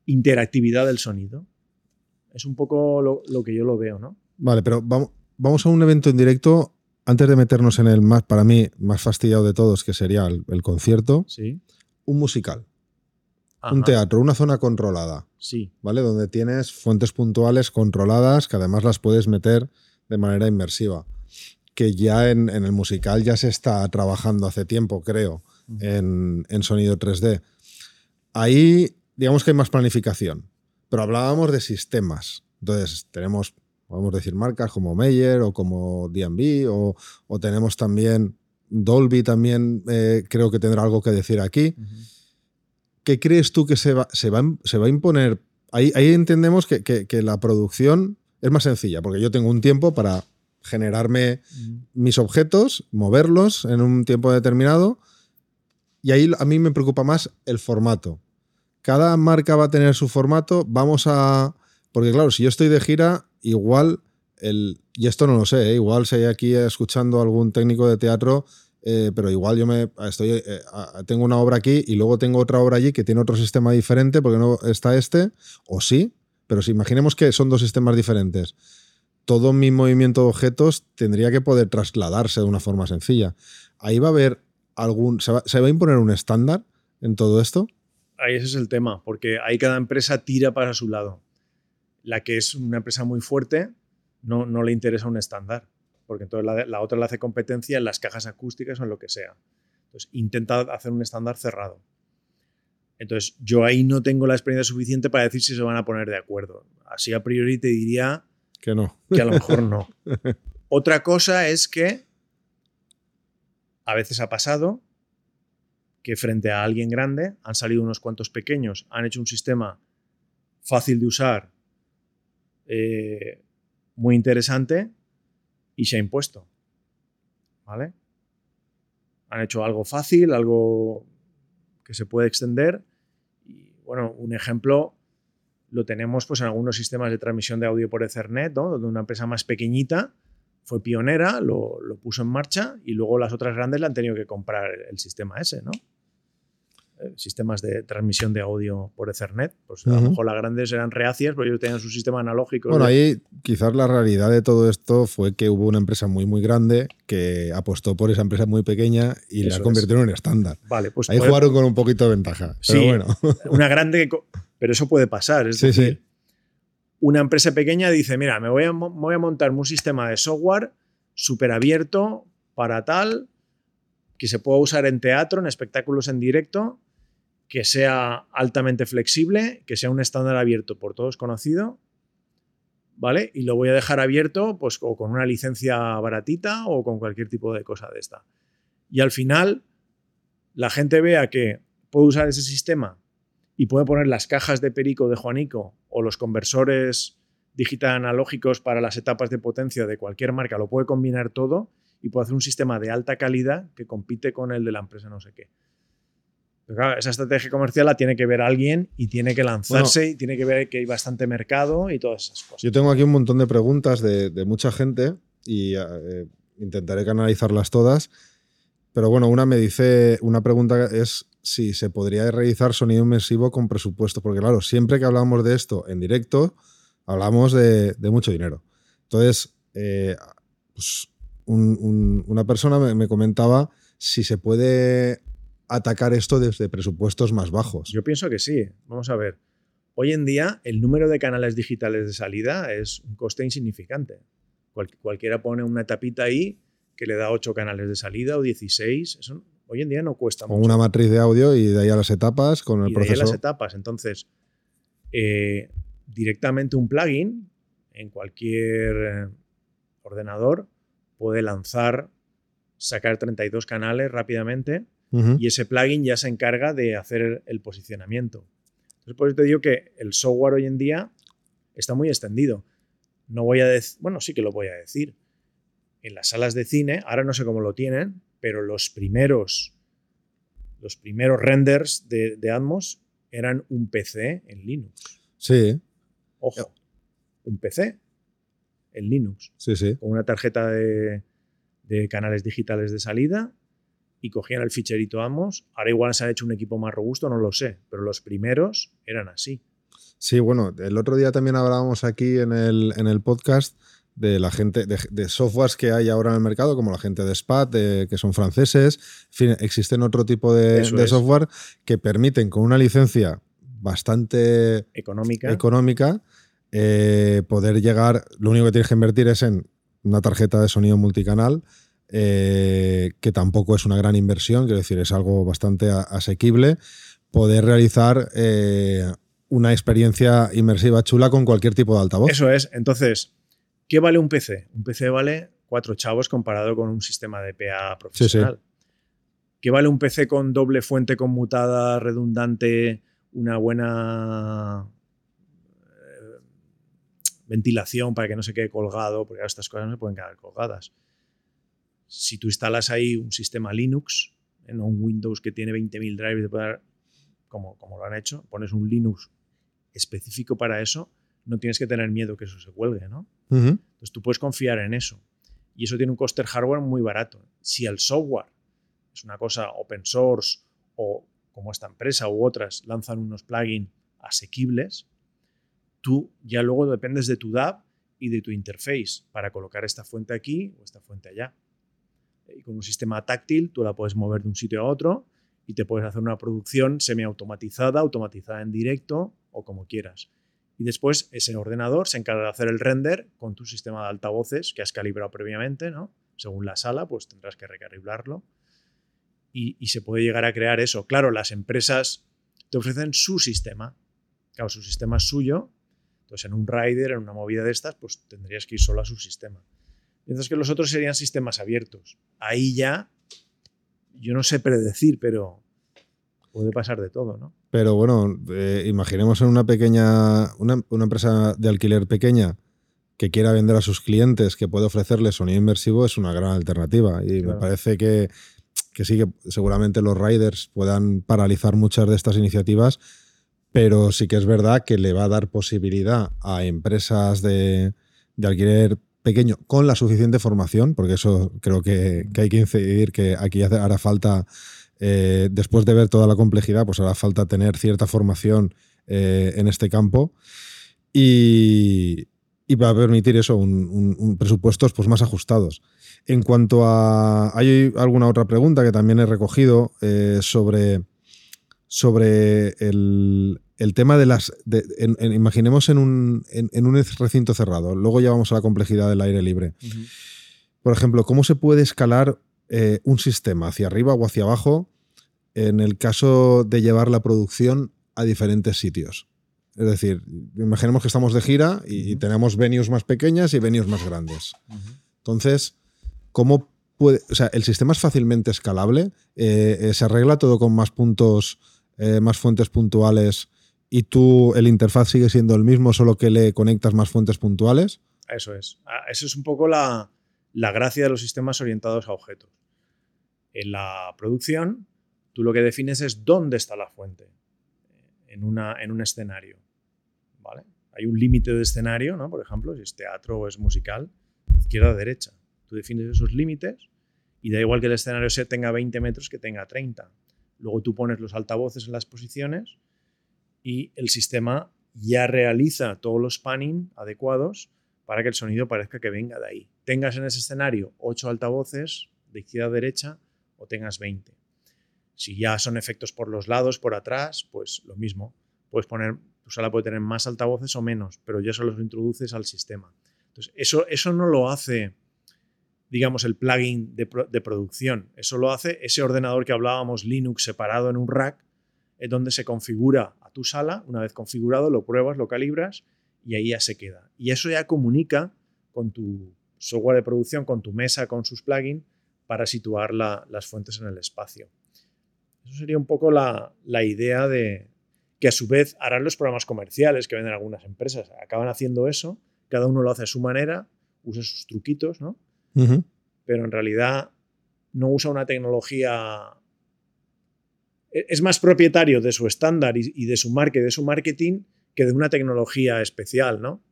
D: interactividad del sonido. Es un poco lo, que yo lo veo, ¿no?
C: Vale, pero vamos, vamos a un evento en directo antes de meternos en el más, para mí, más fastidiado de todos, que sería el, concierto.
D: Sí.
C: Un musical. Un teatro, una zona controlada.
D: Sí.
C: ¿Vale? Donde tienes fuentes puntuales controladas que además las puedes meter de manera inmersiva. Que ya en, el musical ya se está trabajando hace tiempo, creo, en, en sonido 3D. Ahí, digamos que hay más planificación. Pero hablábamos de sistemas. Entonces, tenemos, podemos decir, marcas como Meyer o como DB, o, o tenemos también Dolby, también eh, creo que tendrá algo que decir aquí. ¿Qué crees tú que se va, se va, se va a imponer? Ahí, ahí entendemos que, que, la producción es más sencilla, porque yo tengo un tiempo para generarme mis objetos, moverlos en un tiempo determinado, y ahí a mí me preocupa más el formato. Cada marca va a tener su formato, vamos a... Porque claro, si yo estoy de gira, igual el... Y esto no lo sé, ¿eh? igual si hay aquí escuchando algún técnico de teatro, eh, pero igual yo me estoy eh, tengo una obra aquí y luego tengo otra obra allí que tiene otro sistema diferente porque no está este, o sí, pero si imaginemos que son dos sistemas diferentes, todo mi movimiento de objetos tendría que poder trasladarse de una forma sencilla. Ahí va a haber algún, ¿se va, ¿se va a imponer un estándar en todo esto?
D: Ahí ese es el tema, porque ahí cada empresa tira para su lado. La que es una empresa muy fuerte no, no le interesa un estándar porque entonces la, otra le hace competencia en las cajas acústicas o en lo que sea. Entonces, intenta hacer un estándar cerrado. Entonces, yo ahí no tengo la experiencia suficiente para decir si se van a poner de acuerdo. Así a priori te diría
C: que no.
D: Que a lo mejor no. (laughs) Otra cosa es que a veces ha pasado que frente a alguien grande han salido unos cuantos pequeños, han hecho un sistema fácil de usar, eh, muy interesante, y se ha impuesto. ¿Vale? Han hecho algo fácil, algo que se puede extender. Y bueno, un ejemplo lo tenemos pues, en algunos sistemas de transmisión de audio por Ethernet, donde una empresa más pequeñita fue pionera, lo, lo, puso en marcha y luego las otras grandes le han tenido que comprar el sistema ese, ¿no? Eh, sistemas de transmisión de audio por Ethernet. Pues a lo mejor las grandes eran reacias, porque ellos tenían su sistema analógico.
C: Bueno, ahí quizás la realidad de todo esto fue que hubo una empresa muy, muy grande que apostó por esa empresa muy pequeña y la convirtieron en estándar.
D: Vale, pues
C: ahí jugaron con un poquito de ventaja. Sí, bueno. (laughs)
D: una grande. Pero eso puede pasar. Es decir, una empresa pequeña dice: Mira, me voy a, voy a montar un sistema de software súper abierto para tal, que se pueda usar en teatro, en espectáculos en directo que sea altamente flexible, que sea un estándar abierto por todos conocido, ¿vale? Y lo voy a dejar abierto pues o con una licencia baratita o con cualquier tipo de cosa de esta. Y al final la gente vea que puede usar ese sistema y puede poner las cajas de Perico de Juanico o los conversores digital analógicos para las etapas de potencia de cualquier marca, lo puede combinar todo y puede hacer un sistema de alta calidad que compite con el de la empresa no sé qué esa estrategia comercial la tiene que ver alguien y tiene que lanzarse y tiene que ver que hay bastante mercado y todas esas cosas.
C: Yo tengo aquí un montón de preguntas de, mucha gente y eh, intentaré canalizarlas todas. Pero bueno, una me dice, una pregunta es si se podría realizar sonido inmersivo con presupuesto, porque claro, siempre que hablamos de esto en directo, hablamos de, mucho dinero. Entonces, eh, pues, una persona me comentaba si se puede atacar esto desde presupuestos más bajos.
D: Yo pienso que sí. Vamos a ver. Hoy en día el número de canales digitales de salida es un coste insignificante. cualquiera pone una tapita ahí que le da 8 canales de salida o 16. Eso hoy en día no cuesta
C: mucho. una matriz de audio y de ahí a las etapas con el y proceso. De ahí a
D: las etapas. Entonces, eh, directamente un plugin en cualquier eh, ordenador puede lanzar, sacar 32 canales rápidamente y ese plugin ya se encarga de hacer el posicionamiento. Entonces, por eso te digo que el software hoy en día está muy extendido. No voy a decir, bueno, sí que lo voy a decir. En las salas de cine, ahora no sé cómo lo tienen, pero los primeros, los primeros renders de, Atmos eran un PC en Linux.
C: Sí.
D: Ojo, un PC en Linux.
C: Sí, sí.
D: Con una tarjeta de, de canales digitales de salida y cogían el ficherito ambos. Ahora igual se ha hecho un equipo más robusto, no lo sé, pero los primeros eran así.
C: Sí, bueno, el otro día también hablábamos aquí en el, en el podcast de la gente, de, softwares que hay ahora en el mercado, como la gente de SPAT, que son franceses. En fin, existen otro tipo de, software que permiten con una licencia bastante
D: económica,
C: económica eh, poder llegar, lo único que tienes que invertir es en una tarjeta de sonido multicanal, eh, que tampoco es una gran inversión, quiero decir, es algo bastante asequible, poder realizar eh, una experiencia inmersiva chula con cualquier tipo de altavoz.
D: Eso es, entonces, ¿qué vale un PC? Un PC vale cuatro chavos comparado con un sistema de PA profesional. ¿Qué vale un PC con doble fuente conmutada, redundante, una buena ventilación para que no se quede colgado, porque estas cosas no se pueden quedar colgadas. Si tú instalas ahí un sistema Linux, en un Windows que tiene 20.000 drivers, como, como lo han hecho, pones un Linux específico para eso, no tienes que tener miedo que eso se cuelgue, ¿no? Entonces tú puedes confiar en eso. Y eso tiene un coste hardware muy barato. Si el software es una cosa open source o como esta empresa u otras lanzan unos plugins asequibles, tú ya luego dependes de tu DAB y de tu interface para colocar esta fuente aquí o esta fuente allá. Y con un sistema táctil tú la puedes mover de un sitio a otro y te puedes hacer una producción semiautomatizada, automatizada en directo o como quieras. Y después ese ordenador se encarga de hacer el render con tu sistema de altavoces que has calibrado previamente, ¿no? Según la sala, pues tendrás que recaliblarlo. Y, y se puede llegar a crear eso. Claro, las empresas te ofrecen su sistema. Claro, su sistema es suyo entonces, en un rider, en una movida de estas, pues tendrías que ir solo a su sistema. Mientras que los otros serían sistemas abiertos. Ahí ya, yo no sé predecir, pero puede pasar de todo, ¿no?
C: Pero bueno, eh, imaginemos en una pequeña, una, empresa de alquiler pequeña que quiera vender a sus clientes, que puede ofrecerles sonido inmersivo, es una gran alternativa. Y me parece que, que sí, que seguramente los riders puedan paralizar muchas de estas iniciativas pero sí que es verdad que le va a dar posibilidad a empresas de, alquiler pequeño con la suficiente formación, porque eso creo que, hay que incidir que aquí hará falta, eh, después de ver toda la complejidad, pues hará falta tener cierta formación eh, en este campo y, va a permitir eso, un, presupuestos pues, más ajustados. En cuanto a... Hay alguna otra pregunta que también he recogido eh, sobre sobre el, tema de las... imaginemos en un, en, un, recinto cerrado, luego ya vamos a la complejidad del aire libre. Por ejemplo, ¿cómo se puede escalar eh, un sistema hacia arriba o hacia abajo en el caso de llevar la producción a diferentes sitios? Es decir, imaginemos que estamos de gira y, tenemos venues más pequeñas y venues más grandes. Entonces, ¿cómo puede...? O sea, ¿el sistema es fácilmente escalable? Eh, eh, ¿Se arregla todo con más puntos más fuentes puntuales y tú, el interfaz sigue siendo el mismo, solo que le conectas más fuentes puntuales.
D: Eso es. Ah, eso es un poco la, gracia de los sistemas orientados a objetos. En la producción, tú lo que defines es dónde está la fuente en, una, en un escenario. ¿vale? Hay un límite de escenario, ¿no? por ejemplo, si es teatro o es musical, izquierda derecha. Tú defines esos límites y da igual que el escenario se tenga 20 metros que tenga 30. Luego tú pones los altavoces en las posiciones y el sistema ya realiza todos los panning adecuados para que el sonido parezca que venga de ahí. Tengas en ese escenario 8 altavoces de izquierda a derecha o tengas 20. Si ya son efectos por los lados, por atrás, pues lo mismo. Puedes poner, tu sala puede tener más altavoces o menos, pero ya solo los introduces al sistema. Entonces, eso, eso no lo hace digamos, el plugin de, producción. Eso lo hace ese ordenador que hablábamos, Linux, separado en un rack, es donde se configura a tu sala. Una vez configurado, lo pruebas, lo calibras y ahí ya se queda. Y eso ya comunica con tu software de producción, con tu mesa, con sus plugins, para situar las fuentes en el espacio. Eso sería un poco la, la idea de que a su vez harán los programas comerciales que venden algunas empresas. Acaban haciendo eso, cada uno lo hace a su manera, usa sus truquitos, ¿no? pero en realidad no usa una tecnología. E-, es más propietario de su estándar y, de su de su marketing que de una tecnología especial, ¿no?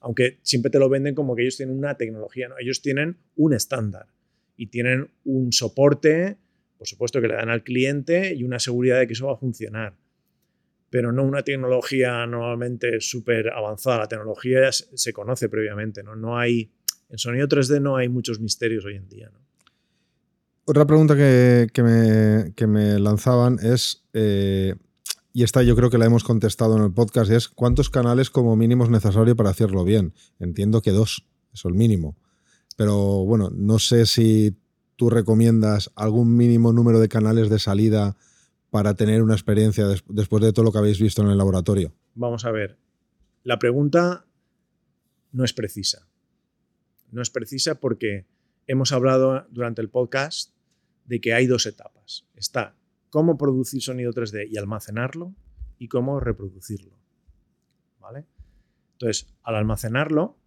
D: Aunque siempre te lo venden como que ellos tienen una tecnología, ¿no? Ellos tienen un estándar y tienen un soporte, por supuesto, que le dan al cliente y una seguridad de que eso va a funcionar. Pero no una tecnología normalmente súper avanzada. La tecnología se conoce previamente, ¿no? No hay en sonido 3D no hay muchos misterios hoy en día.
C: Otra pregunta que, me, lanzaban es, eh, y esta yo creo que la hemos contestado en el podcast, es cuántos canales como mínimo es necesario para hacerlo bien. Entiendo que dos, es el mínimo. Pero bueno, no sé si tú recomiendas algún mínimo número de canales de salida para tener una experiencia después de todo lo que habéis visto en el laboratorio.
D: Vamos a ver, la pregunta no es precisa. No es precisa porque hemos hablado durante el podcast de que hay dos etapas. Está cómo producir sonido 3D y almacenarlo y cómo reproducirlo. ¿Vale? Entonces, al almacenarlo,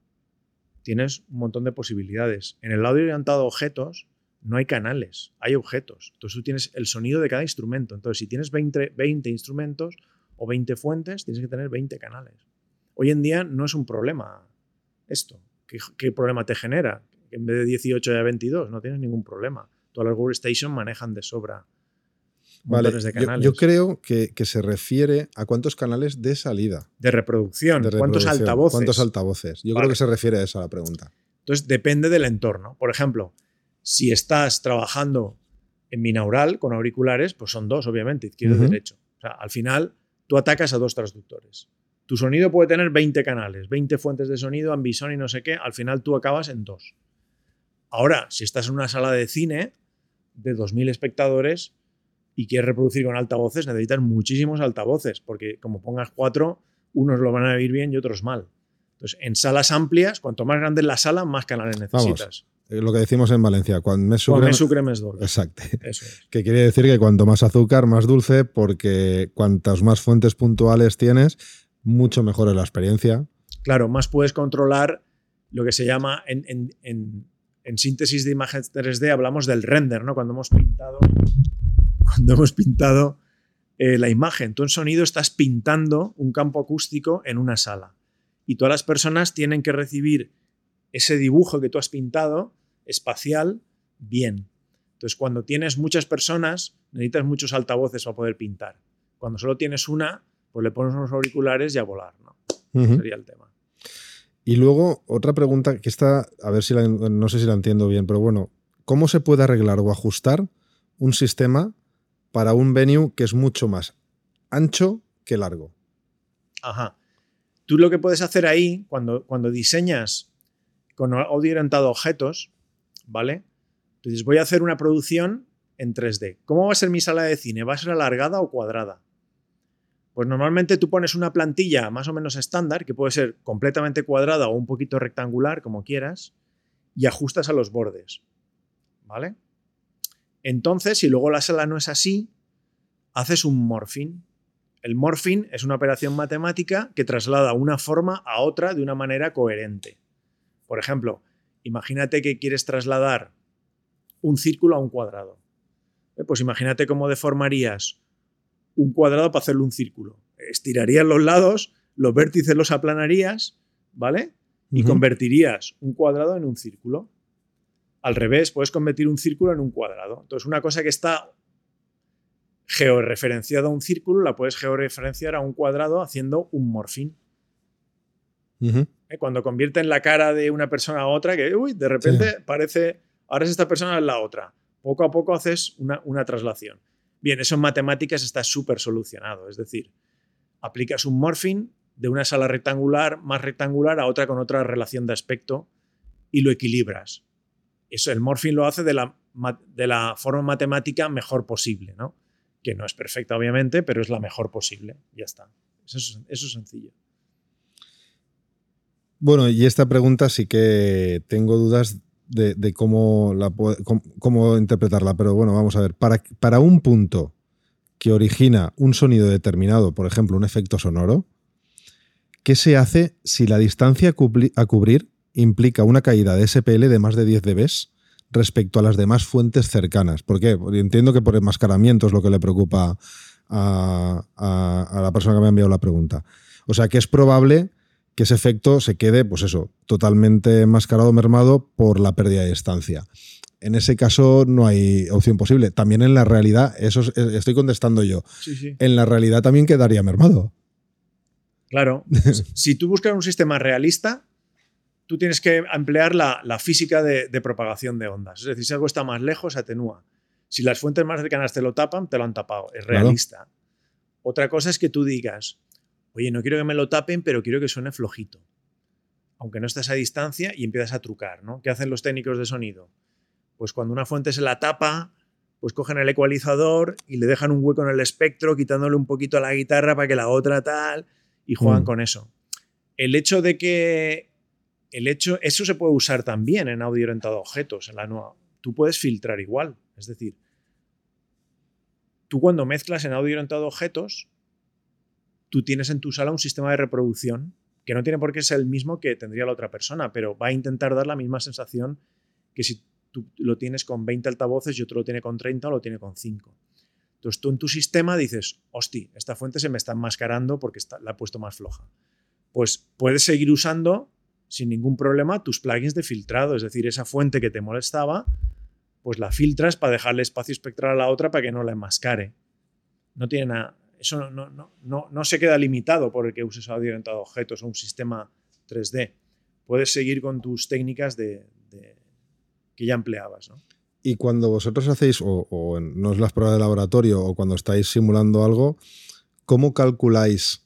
D: tienes un montón de posibilidades. En el audio orientado a objetos no hay canales, hay objetos. Entonces tú tienes el sonido de cada instrumento. Entonces, si tienes 20, 20 instrumentos o 20 fuentes, tienes que tener 20 canales. Hoy en día no es un problema esto. ¿Qué, problema te genera? En vez de 18 haya 22, no tienes ningún problema. Todas las workstations manejan de sobra
C: Vale, de canales. Yo, creo que, se refiere a cuántos canales de salida.
D: De reproducción. ¿Cuántos altavoces?
C: ¿Cuántos altavoces? Yo creo que se refiere a esa la pregunta.
D: Entonces, depende del entorno. Por ejemplo, si estás trabajando en binaural con auriculares, pues son dos, obviamente, izquierdo y derecho. O sea, al final, tú atacas a dos transductores. Tu sonido puede tener 20 canales, 20 fuentes de sonido, ambison y no sé qué. Al final, tú acabas en dos. Ahora, si estás en una sala de cine de 2.000 espectadores, y quieres reproducir con altavoces, necesitas muchísimos altavoces, porque como pongas cuatro, unos lo van a oír bien y otros mal. Entonces, en salas amplias, cuanto más grande es la sala, más canales necesitas.
C: Eh, lo que decimos en Valencia, cuando me
D: sucre, me dulce.
C: Exacto. Eso Que quiere decir que cuanto más azúcar, más dulce, porque cuantas más fuentes puntuales tienes, mucho mejor es la experiencia.
D: Claro, más puedes controlar lo que se llama en, en síntesis de imagen 3D, hablamos del render, ¿no? Cuando hemos pintado cuando hemos pintado eh, la imagen. Tú en sonido estás pintando un campo acústico en una sala y todas las personas tienen que recibir ese dibujo que tú has pintado espacial bien. Entonces, cuando tienes muchas personas, necesitas muchos altavoces para poder pintar. Cuando solo tienes una, pues le pones unos auriculares y a volar, ¿no? Sería el tema.
C: Y luego, otra pregunta que está, a ver si no sé si la entiendo bien, pero bueno, ¿cómo se puede arreglar o ajustar un sistema para un venue que es mucho más ancho que largo.
D: Ajá. Tú lo que puedes hacer ahí, cuando, cuando diseñas con audio orientado objetos, ¿vale? Entonces voy a hacer una producción en 3D. ¿Cómo va a ser mi sala de cine? ¿Va a ser alargada o cuadrada? Pues normalmente tú pones una plantilla más o menos estándar, que puede ser completamente cuadrada o un poquito rectangular, como quieras, y ajustas a los bordes. ¿Vale? Entonces, si luego la sala no es así, haces un morphing. El morphing es una operación matemática que traslada una forma a otra de una manera coherente. Por ejemplo, imagínate que quieres trasladar un círculo a un cuadrado. Eh, pues imagínate cómo deformarías un cuadrado para hacerle un círculo. Estirarías los lados, los vértices los aplanarías, ¿vale? Y convertirías un cuadrado en un círculo. Al revés, puedes convertir un círculo en un cuadrado. Entonces, una cosa que está georreferenciada a un círculo, la puedes georreferenciar a un cuadrado haciendo un morfín. ¿Eh? Cuando convierten la cara de una persona a otra, que uy, de repente parece, ahora es esta persona es la otra. Poco a poco haces una, una traslación. Bien, eso en matemáticas está súper solucionado. Es decir, aplicas un morphing de una sala rectangular más rectangular a otra con otra relación de aspecto y lo equilibras eso, el morphing lo hace de la, de la forma matemática mejor posible, ¿no? Que no es perfecta, obviamente, pero es la mejor posible. Ya está. Eso es, sencillo.
C: Bueno, y esta pregunta sí que tengo dudas de, cómo, la, cómo, interpretarla, pero bueno, vamos a ver. Para, para un punto que origina un sonido determinado, por ejemplo, un efecto sonoro, ¿qué se hace si la distancia a cubrir implica una caída de SPL de más de 10 dB respecto a las demás fuentes cercanas. ¿Por qué? Porque entiendo que por enmascaramiento es lo que le preocupa a, la persona que me ha enviado la pregunta. O sea que es probable que ese efecto se quede, pues eso, totalmente enmascarado, mermado por la pérdida de distancia. En ese caso no hay opción posible. También en la realidad, eso estoy contestando yo. En la realidad también quedaría mermado.
D: Claro. (laughs) si tú buscas un sistema realista, tú tienes que emplear la, física de, propagación de ondas. Es decir, si algo está más lejos, atenúa. Si las fuentes más cercanas te lo tapan, te lo han tapado. Es realista. Otra cosa es que tú digas, oye, no quiero que me lo tapen, pero quiero que suene flojito. Aunque no estés a distancia y empiezas a trucar, ¿no? ¿Qué hacen los técnicos de sonido? Pues cuando una fuente se la tapa, pues cogen el ecualizador y le dejan un hueco en el espectro, quitándole un poquito a la guitarra para que la otra tal, y juegan mm. con eso. El hecho de que. El hecho, eso se puede usar también en audio orientado a objetos. En la nueva, tú puedes filtrar igual. Es decir, tú cuando mezclas en audio orientado a objetos, tú tienes en tu sala un sistema de reproducción que no tiene por qué ser el mismo que tendría la otra persona, pero va a intentar dar la misma sensación que si tú lo tienes con 20 altavoces y otro lo tiene con 30 o lo tiene con 5. Entonces tú en tu sistema dices, hosti, esta fuente se me está enmascarando porque la he puesto más floja. Pues puedes seguir usando sin ningún problema tus plugins de filtrado, es decir, esa fuente que te molestaba, pues la filtras para dejarle espacio espectral a la otra para que no la enmascare. No tiene nada, eso no, no, no, no se queda limitado por el que uses audio orientado a objetos o un sistema 3D. Puedes seguir con tus técnicas de, que ya empleabas. ¿no?
C: Y cuando vosotros hacéis, o, no es las pruebas de laboratorio, o cuando estáis simulando algo, ¿cómo calculáis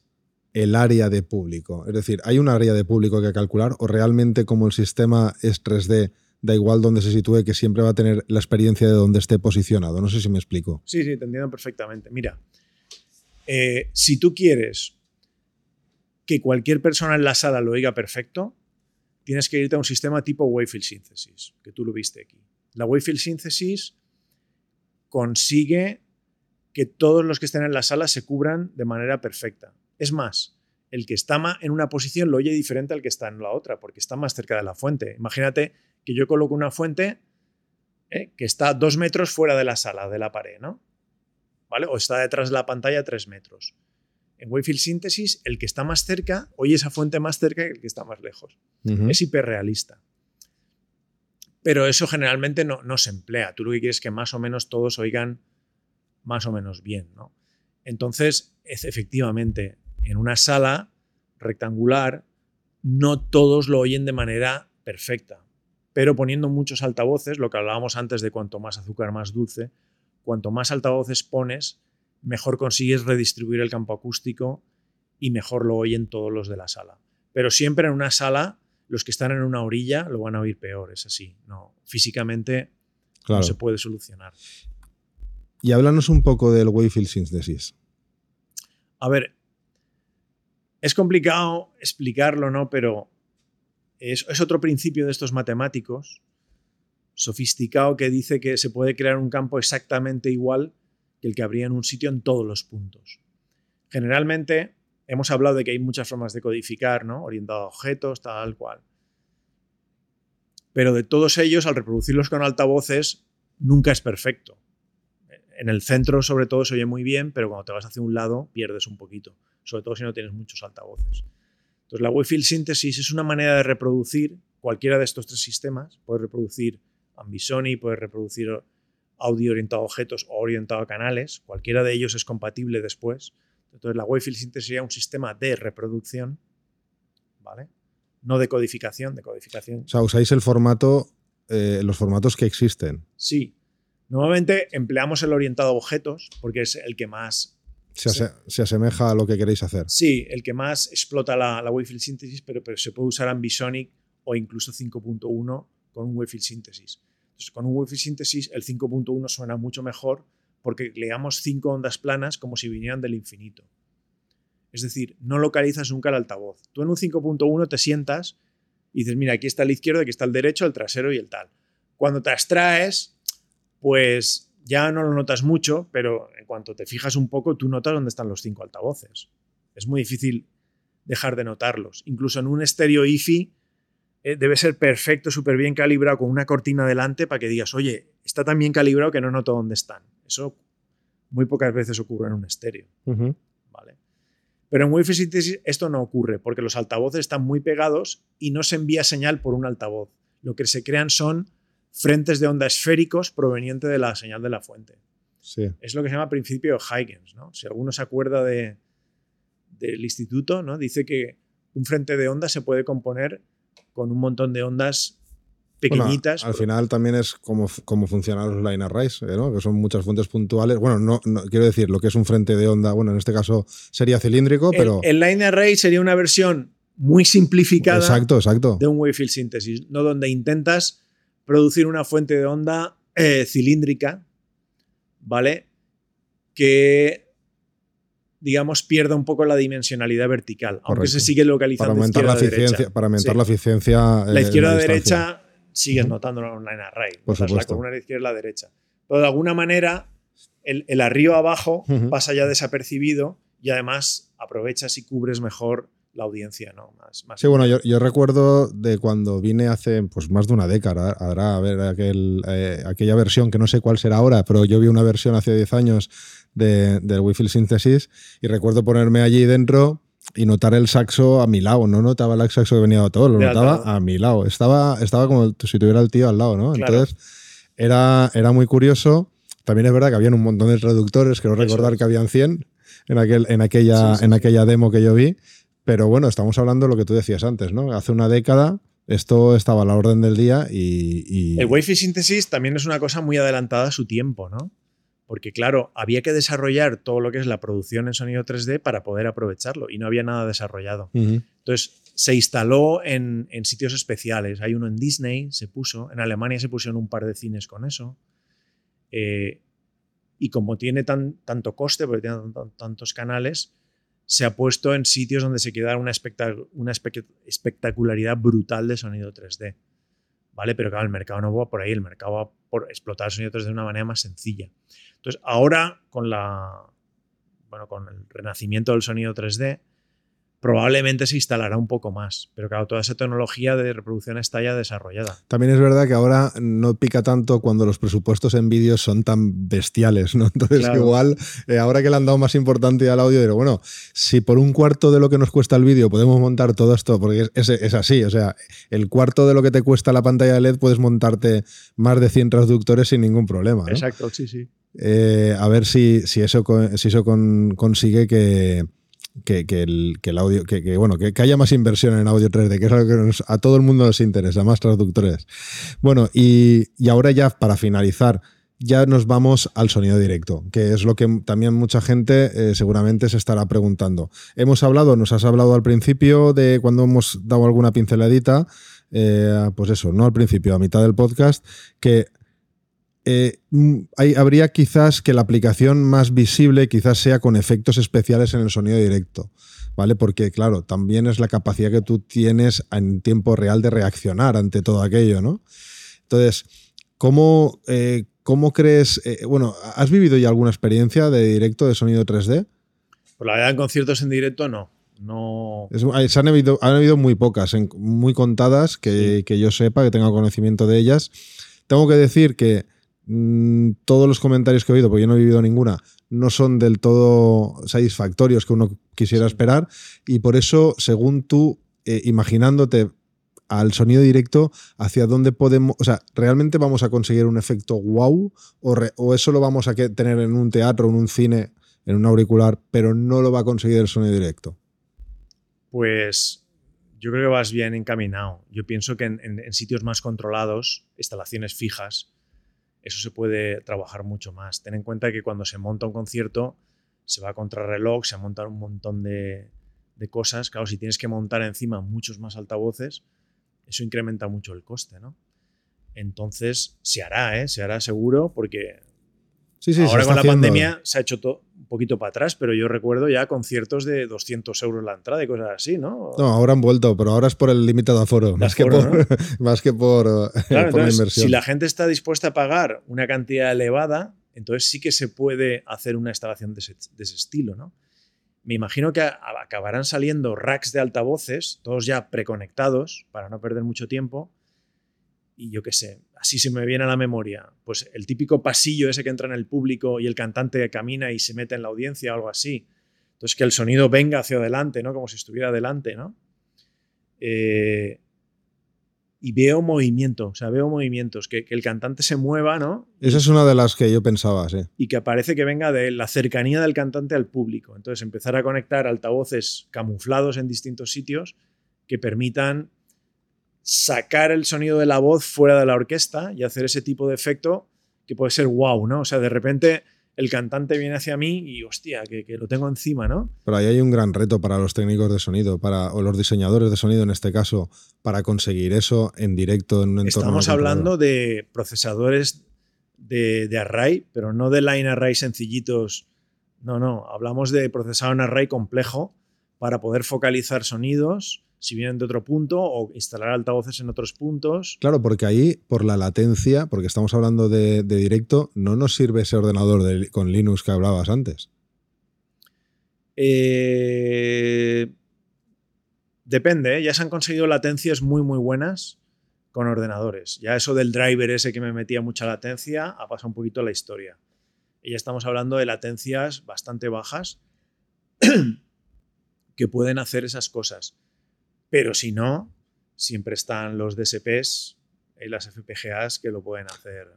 C: el área de público? Es decir, ¿hay un área de público que calcular o realmente como el sistema es 3D, da igual donde se sitúe, que siempre va a tener la experiencia de donde esté posicionado? No sé si me explico.
D: Sí, sí, te entiendo perfectamente. Mira, eh, si tú quieres que cualquier persona en la sala lo oiga perfecto, tienes que irte a un sistema tipo Wavefield Synthesis, que tú lo viste aquí. La Wavefield Synthesis consigue que todos los que estén en la sala se cubran de manera perfecta. Es más, el que está en una posición lo oye diferente al que está en la otra, porque está más cerca de la fuente. Imagínate que yo coloco una fuente eh, que está dos metros fuera de la sala, de la pared, ¿no? ¿Vale? O está detrás de la pantalla tres metros. En Wavefield Synthesis, el que está más cerca oye esa fuente más cerca que el que está más lejos. Es hiperrealista. Pero eso generalmente no, no, se emplea. Tú lo que quieres es que más o menos todos oigan más o menos bien. ¿no? Entonces, efectivamente, en una sala rectangular, no todos lo oyen de manera perfecta. Pero poniendo muchos altavoces, lo que hablábamos antes de cuanto más azúcar, más dulce, cuanto más altavoces pones, mejor consigues redistribuir el campo acústico y mejor lo oyen todos los de la sala. Pero siempre en una sala, los que están en una orilla lo van a oír peor, es así. No, físicamente no se puede solucionar.
C: Y háblanos un poco del Wavefield Synthesis.
D: A ver, es complicado explicarlo, ¿no? Pero es, es otro principio de estos matemáticos sofisticado que dice que se puede crear un campo exactamente igual que el que habría en un sitio en todos los puntos. Generalmente hemos hablado de que hay muchas formas de codificar, ¿no? Orientado a objetos, tal cual. Pero de todos ellos, al reproducirlos con altavoces, nunca es perfecto. En el centro, sobre todo, se oye muy bien, pero cuando te vas hacia un lado, pierdes un poquito. Sobre todo si no tienes muchos altavoces. Entonces, la Wavefield Synthesis es una manera de reproducir cualquiera de estos tres sistemas. Puedes reproducir Ambisoni, puedes reproducir audio orientado a objetos o orientado a canales. Cualquiera de ellos es compatible después. Entonces, la Wavefield Synthesis sería un sistema de reproducción, ¿vale? No de codificación, de codificación.
C: O sea, usáis el formato, eh, los formatos que existen.
D: Sí. Normalmente empleamos el orientado a objetos porque es el que más...
C: Se, asemeja a lo que queréis hacer.
D: Sí, el que más explota la, la Wavefield Synthesis, pero, pero se puede usar Ambisonic o incluso 5.1 con un Wavefield Synthesis con un Wi-Fi síntesis el 5.1 suena mucho mejor porque leamos cinco ondas planas como si vinieran del infinito. Es decir, no localizas nunca el altavoz. Tú en un 5.1 te sientas y dices, mira, aquí está el izquierdo, aquí está el derecho, el trasero y el tal. Cuando te abstraes, pues ya no lo notas mucho, pero en cuanto te fijas un poco, tú notas dónde están los cinco altavoces. Es muy difícil dejar de notarlos. Incluso en un estéreo IFI eh, debe ser perfecto, súper bien calibrado, con una cortina delante para que digas, oye, está tan bien calibrado que no noto dónde están. Eso muy pocas veces ocurre en un estéreo. ¿vale? Pero en Wi-Fi Synthesis esto no ocurre porque los altavoces están muy pegados y no se envía señal por un altavoz. Lo que se crean son frentes de onda esféricos provenientes de la señal de la fuente. Es lo que se llama principio de Huygens. ¿no? Si alguno se acuerda de, del instituto, ¿no? dice que un frente de onda se puede componer con un montón de ondas pequeñitas.
C: al final también es como, como funcionan los line arrays, ¿eh? ¿no? que son muchas fuentes puntuales. Bueno, no, quiero decir lo que es un frente de onda, bueno, en este caso sería cilíndrico, pero...
D: El line array sería una versión muy simplificada
C: exacto, exacto.
D: de un wavefield síntesis, no donde intentas producir una fuente de onda eh, cilíndrica, ¿vale? Que digamos, pierda un poco la dimensionalidad vertical, aunque se sigue localizando
C: para aumentar la eficiencia, Para aumentar la eficiencia.
D: la izquierda-derecha sigues notando un line array. Por la columna de izquierda y la derecha. Pero de alguna manera, el, arriba-abajo pasa ya desapercibido y además aprovechas y cubres mejor la audiencia, ¿no? Más,
C: sí, bueno, yo, recuerdo de cuando vine hace pues más de una década, ahora a ver aquel, eh, aquella versión que no sé cuál será ahora, pero yo vi una versión hace 10 años de, del Wi-Fi Synthesis y recuerdo ponerme allí dentro y notar el saxo a mi lado. No notaba el saxo que venía de todo, lo notaba a mi lado. Estaba, estaba como si tuviera el tío al lado, ¿no? Entonces era, era muy curioso. También es verdad que habían un montón de traductores, quiero recordar que habían 100 en, aquel, en, aquella, en aquella demo que yo vi. Pero bueno, estamos hablando de lo que tú decías antes, ¿no? Hace una década esto estaba a la orden del día y... y...
D: El Wi-Fi Synthesis también es una cosa muy adelantada a su tiempo, ¿no? Porque claro, había que desarrollar todo lo que es la producción en sonido 3D para poder aprovecharlo y no había nada desarrollado. Entonces se instaló en, sitios especiales. Hay uno en Disney, se puso, en Alemania se pusieron un par de cines con eso. Eh, y como tiene tan, tanto coste, porque tiene tantos canales, se ha puesto en sitios donde se queda una, una espectacularidad brutal de sonido 3D. ¿Vale? Pero claro, el mercado no va por ahí, el mercado va por explotar el sonido 3D de una manera más sencilla. Entonces, ahora con la bueno, con el renacimiento del sonido 3D, probablemente se instalará un poco más. Pero claro, toda esa tecnología de reproducción está ya desarrollada.
C: También es verdad que ahora no pica tanto cuando los presupuestos en vídeos son tan bestiales, ¿no? Entonces, igual, eh, ahora que le han dado más importancia al audio, digo, bueno, si por un cuarto de lo que nos cuesta el vídeo podemos montar todo esto, porque es, es, así, o sea, el cuarto de lo que te cuesta la pantalla de LED puedes montarte más de 100 transductores sin ningún problema.
D: Exacto, sí, sí.
C: Eh, a ver si, si eso, si eso consigue que, que, el, audio, que, bueno, que, haya más inversión en audio 3D, que es algo que a todo el mundo nos interesa, más traductores. Bueno, y, ahora ya para finalizar, ya nos vamos al sonido directo, que es lo que también mucha gente eh, seguramente se estará preguntando. Hemos hablado, nos has hablado al principio de cuando hemos dado alguna pinceladita, eh, pues eso, no al principio, a mitad del podcast, que eh, mm, habría quizás que la aplicación más visible quizás sea con efectos especiales en el sonido directo, ¿vale? Porque claro, también es la capacidad que tú tienes en tiempo real de reaccionar ante todo aquello, ¿no? Entonces, ¿cómo, eh, cómo crees, eh, bueno, ¿has vivido ya alguna experiencia de directo de sonido 3D?
D: Pues la verdad, en conciertos en directo no. No.
C: han, habido, han habido muy pocas, muy contadas, que, que yo sepa, que tenga conocimiento de ellas. Tengo que decir que Mm, todos los comentarios que he oído, porque yo no he vivido ninguna, no son del todo satisfactorios que uno quisiera esperar. Y por eso, según tú, eh, imaginándote al sonido directo, hacia dónde podemos, o sea, ¿realmente vamos a conseguir un efecto wow? ¿O, eso lo vamos a tener en un teatro, en un cine, en un auricular, pero no lo va a conseguir el sonido directo?
D: Pues yo creo que vas bien encaminado. Yo pienso que en sitios más controlados, instalaciones fijas, eso se puede trabajar mucho más. Ten en cuenta que cuando se monta un concierto se va a contrarreloj, se montar un montón de, cosas. Claro, si tienes que montar encima muchos más altavoces, eso incrementa mucho el coste, ¿no? Entonces se hará, ¿eh? Se hará seguro porque ahora con la pandemia se ha hecho todo un poquito para atrás, pero yo recuerdo ya conciertos de 200 euros la entrada y cosas así, ¿no?
C: No, ahora han vuelto, pero ahora es por el límite de aforo, (laughs) más, que por, más que por, la inversión.
D: Si la gente está dispuesta a pagar una cantidad elevada, entonces sí que se puede hacer una instalación de ese, de ese estilo, ¿no? Me imagino que acabarán saliendo racks de altavoces, todos ya preconectados, para no perder mucho tiempo, y yo qué sé, así se me viene a la memoria, pues el típico pasillo ese que entra en el público y el cantante camina y se mete en la audiencia o algo así. Entonces que el sonido venga hacia adelante, ¿no? Como si estuviera adelante, ¿no? Eh, y veo movimiento, o sea, veo movimientos, que, el cantante se mueva, ¿no?
C: Esa es una de las que yo pensaba, sí.
D: Y que parece que venga de la cercanía del cantante al público. Entonces empezar a conectar altavoces camuflados en distintos sitios que permitan sacar el sonido de la voz fuera de la orquesta y hacer ese tipo de efecto que puede ser wow, ¿no? O sea, de repente el cantante viene hacia mí y hostia, que, lo tengo encima, ¿no?
C: Pero ahí hay un gran reto para los técnicos de sonido, para, o los diseñadores de sonido en este caso, para conseguir eso en directo en un entorno.
D: Estamos hablando de procesadores de, de, array, pero no de line array sencillitos. No, no, hablamos de procesador en array complejo para poder focalizar sonidos si vienen de otro punto o instalar altavoces en otros puntos.
C: Claro, porque ahí, por la latencia, porque estamos hablando de, directo, no nos sirve ese ordenador con Linux que hablabas antes.
D: Eh, depende, ¿eh? ya se han conseguido latencias muy, muy buenas con ordenadores. Ya eso del driver ese que me metía mucha latencia ha pasado un poquito a la historia. Y ya estamos hablando de latencias bastante bajas (clears throat) que pueden hacer esas cosas. Pero si no, siempre están los DSPs y las FPGAs que lo pueden hacer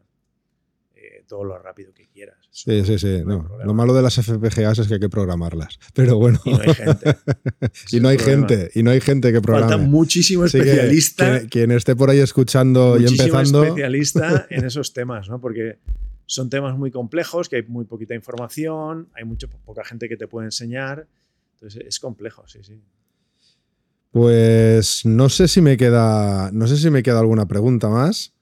D: eh, todo lo rápido que quieras.
C: Sí, sí, sí. lo malo de las FPGAs es que hay que programarlas. (laughs) Pero bueno.
D: Y no hay gente. (laughs)
C: y no hay gente. Y no hay gente que programe.
D: Falta muchísimo especialista.
C: quien, esté por ahí escuchando y empezando.
D: especialista (laughs) en esos temas, ¿no? Porque son temas muy complejos, que hay muy poquita información, hay mucho, poca gente que te puede enseñar. Entonces es complejo, sí, sí.
C: Pues no sé si me queda. No sé si me queda alguna pregunta más.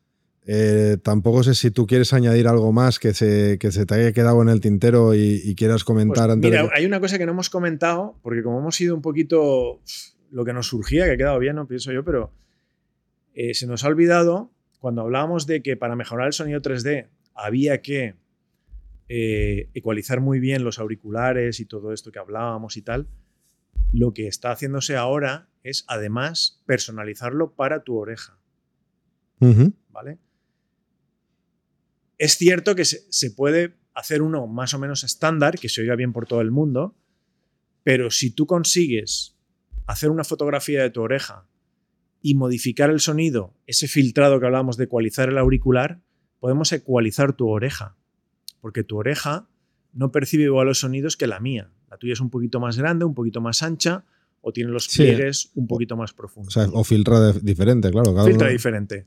C: Eh, tampoco sé si tú quieres añadir algo más que se, que se te haya quedado en el tintero y, quieras comentar
D: pues
C: antes.
D: Mira, hay una cosa que no hemos comentado, porque como hemos ido un poquito lo que nos surgía, que ha quedado bien, no pienso yo, pero eh, se nos ha olvidado cuando hablábamos de que para mejorar el sonido 3D había que eh, ecualizar muy bien los auriculares y todo esto que hablábamos y tal. Lo que está haciéndose ahora es además personalizarlo para tu oreja. ¿Vale? Es cierto que se, puede hacer uno más o menos estándar, que se oiga bien por todo el mundo, pero si tú consigues hacer una fotografía de tu oreja y modificar el sonido, ese filtrado que hablábamos de ecualizar el auricular, podemos ecualizar tu oreja, porque tu oreja no percibe igual los sonidos que la mía. La tuya es un poquito más grande, un poquito más ancha, o tiene los pliegues un poquito más profundos.
C: O, filtra diferente, claro.
D: filtra diferente.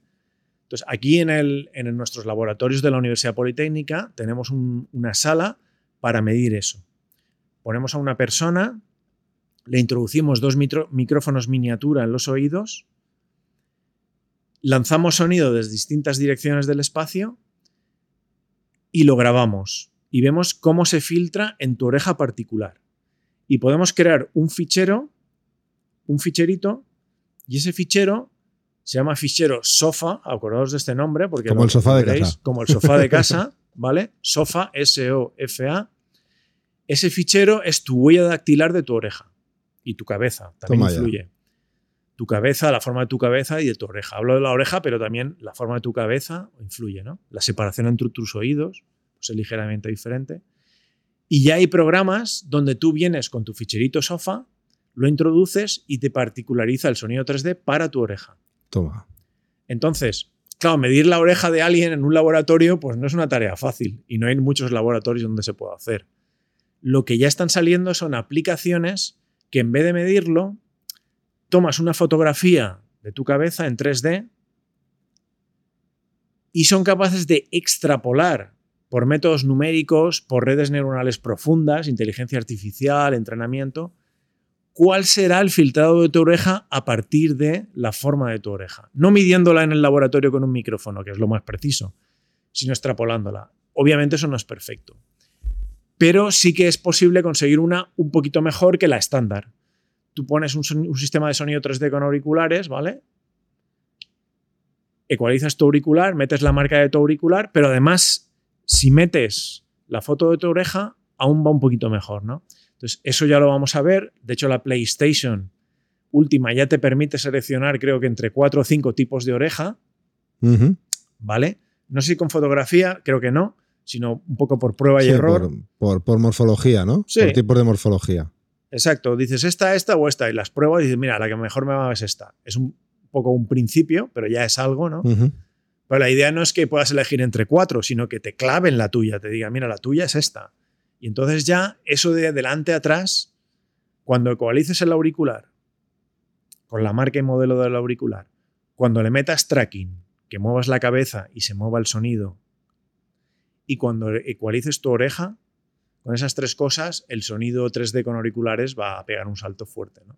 D: Entonces, aquí en, el, en nuestros laboratorios de la Universidad Politécnica tenemos una sala para medir eso. Ponemos a una persona, le introducimos dos micrófonos miniatura en los oídos, lanzamos sonido desde distintas direcciones del espacio y lo grabamos. Y vemos cómo se filtra en tu oreja particular. Y podemos crear un fichero un ficherito y ese fichero se llama fichero sofa, acordaos de este nombre, porque
C: como el sofá de casa.
D: Como el sofá de casa, (laughs) ¿vale? Sofa, S-O-F-A. Ese fichero es tu huella dactilar de tu oreja y tu cabeza, también influye. Tu cabeza, la forma de tu cabeza y de tu oreja. Hablo de la oreja, pero también la forma de tu cabeza influye, ¿no? La separación entre tus oídos pues es ligeramente diferente. Y ya hay programas donde tú vienes con tu ficherito sofa lo introduces y te particulariza el sonido 3D para tu oreja.
C: Toma.
D: Entonces, claro, medir la oreja de alguien en un laboratorio, pues no es una tarea fácil y no hay muchos laboratorios donde se pueda hacer. Lo que ya están saliendo son aplicaciones que en vez de medirlo, tomas una fotografía de tu cabeza en 3D y son capaces de extrapolar por métodos numéricos, por redes neuronales profundas, inteligencia artificial, entrenamiento, cuál será el filtrado de tu oreja a partir de la forma de tu oreja. No midiéndola en el laboratorio con un micrófono, que es lo más preciso, sino extrapolándola. Obviamente eso no es perfecto. Pero sí que es posible conseguir una un poquito mejor que la estándar. Tú pones un, sistema de sonido 3D con auriculares, ¿vale? Ecualizas tu auricular, metes la marca de tu auricular, pero además, si metes la foto de tu oreja, aún va un poquito mejor, ¿no? Entonces, eso ya lo vamos a ver. De hecho, la PlayStation última ya te permite seleccionar, creo que entre cuatro o cinco tipos de oreja. ¿Vale? No sé si con fotografía, creo que no, sino un poco por prueba y error.
C: Por, por, morfología, ¿no?
D: Sí.
C: Por tipos de morfología.
D: Exacto. Dices esta, esta o esta. Y las pruebas y dices, mira, la que mejor me va es esta. Es un poco un principio, pero ya es algo, ¿no? Pero la idea no es que puedas elegir entre cuatro, sino que te claven la tuya, te diga, mira, la tuya es esta. Y entonces ya eso de adelante a atrás, cuando ecualices el auricular con la marca y modelo del auricular, cuando le metas tracking, que muevas la cabeza y se mueva el sonido, y cuando ecualices tu oreja, con esas tres cosas, el sonido 3D con auriculares va a pegar un salto fuerte. ¿no?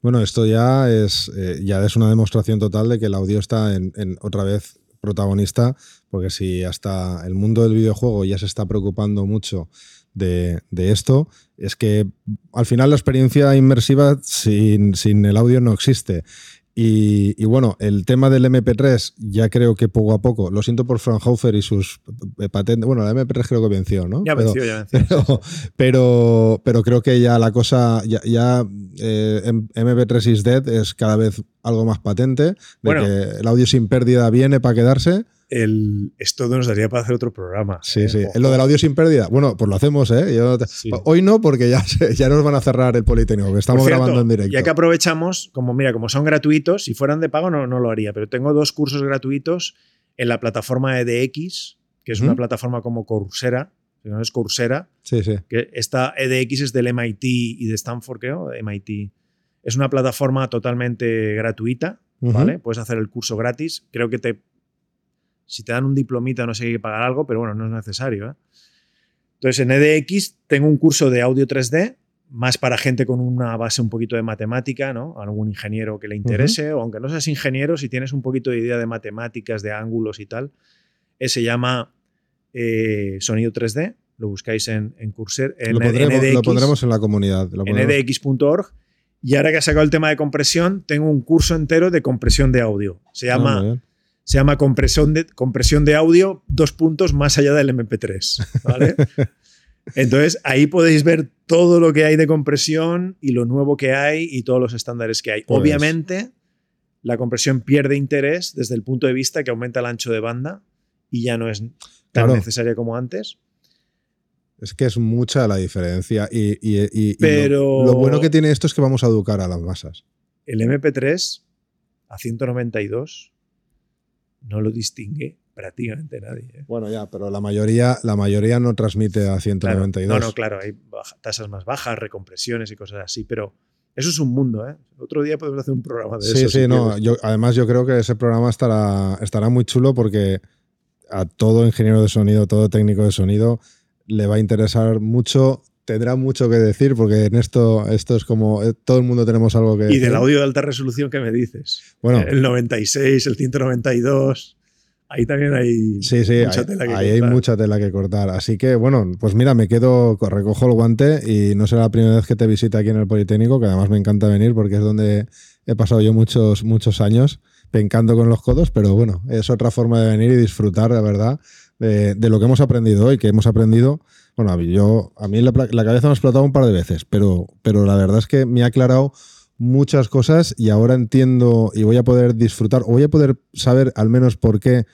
C: Bueno, esto ya es, eh, ya es una demostración total de que el audio está en, otra vez protagonista, porque si hasta el mundo del videojuego ya se está preocupando mucho de, esto, es que al final la experiencia inmersiva sin, sin el audio no existe. Y, bueno, el tema del MP3 ya creo que poco a poco, lo siento por Fraunhofer y sus patentes, bueno, la MP3 creo que venció, ¿no?
D: Ya venció, ya venció. (laughs)
C: Pero, pero, creo que ya la cosa, ya, MP3 eh, is dead es cada vez algo más patente, de que el audio sin pérdida viene para quedarse
D: esto nos daría para hacer otro programa.
C: Sí, ¿eh? sí. Lo del audio sin pérdida. Bueno, pues lo hacemos, ¿eh? Hoy no, porque ya, ya nos van a cerrar el Politécnico, que estamos grabando en directo.
D: Ya que aprovechamos, como mira, como son gratuitos, si fueran de pago no, no lo haría, pero tengo dos cursos gratuitos en la plataforma EDX, que es una plataforma como Coursera, no es Coursera.
C: Sí, sí.
D: Que esta EDX es del MIT y de Stanford, creo, MIT. Es una plataforma totalmente gratuita, ¿vale? Puedes hacer el curso gratis. Creo que te si te dan un diplomita, no sé, hay que pagar algo, pero bueno, no es necesario. ¿eh? Entonces, en EDX tengo un curso de audio 3D, más para gente con una base un poquito de matemática, ¿no? Algún ingeniero que le interese, o aunque no seas ingeniero, si tienes un poquito de idea de matemáticas, de ángulos y tal, se llama eh, Sonido 3D. Lo buscáis en, en. En,
C: lo, pondremos, en la comunidad.
D: en edx.org. Y ahora que ha sacado el tema de compresión, tengo un curso entero de compresión de audio. Se ah, llama se llama compresión de, compresión de audio, dos puntos más allá del MP3. ¿vale? (laughs) Entonces, ahí podéis ver todo lo que hay de compresión y lo nuevo que hay y todos los estándares que hay. Pues Obviamente, la compresión pierde interés desde el punto de vista que aumenta el ancho de banda y ya no es tan necesaria como antes.
C: Es que es mucha la diferencia. Y, Pero lo, bueno que tiene esto es que vamos a educar a las masas.
D: El MP3 a 192 no lo distingue prácticamente nadie. ¿eh?
C: Bueno, ya, pero la mayoría, la mayoría no transmite a 192.
D: no, no, claro, hay tasas más bajas, recompresiones y cosas así, pero eso es un mundo, ¿eh? Otro día podemos hacer un programa de eso.
C: Sí, sí, no. Yo, además, yo creo que ese programa estará, estará muy chulo porque a todo ingeniero de sonido, todo técnico de sonido, le va a interesar mucho tendrá mucho que decir porque en esto, esto es como eh, todo el mundo tenemos algo que
D: Y del audio de alta resolución que me dices. Bueno, el 96, el 192. Ahí también hay
C: mucha tela que ahí hay mucha tela que cortar. Así que, bueno, pues mira, me quedo, recojo el guante y no será la primera vez que te visita aquí en el Politécnico, que además me encanta venir porque es donde he pasado yo muchos, muchos años pencando con los codos, pero bueno, es otra forma de venir y disfrutar, la verdad, de, de lo que hemos aprendido hoy, que hemos aprendido bueno, yo, a mí la, cabeza me ha explotado un par de veces, pero, pero la verdad es que me ha aclarado muchas cosas y ahora entiendo y voy a poder disfrutar, o voy a poder saber al menos por qué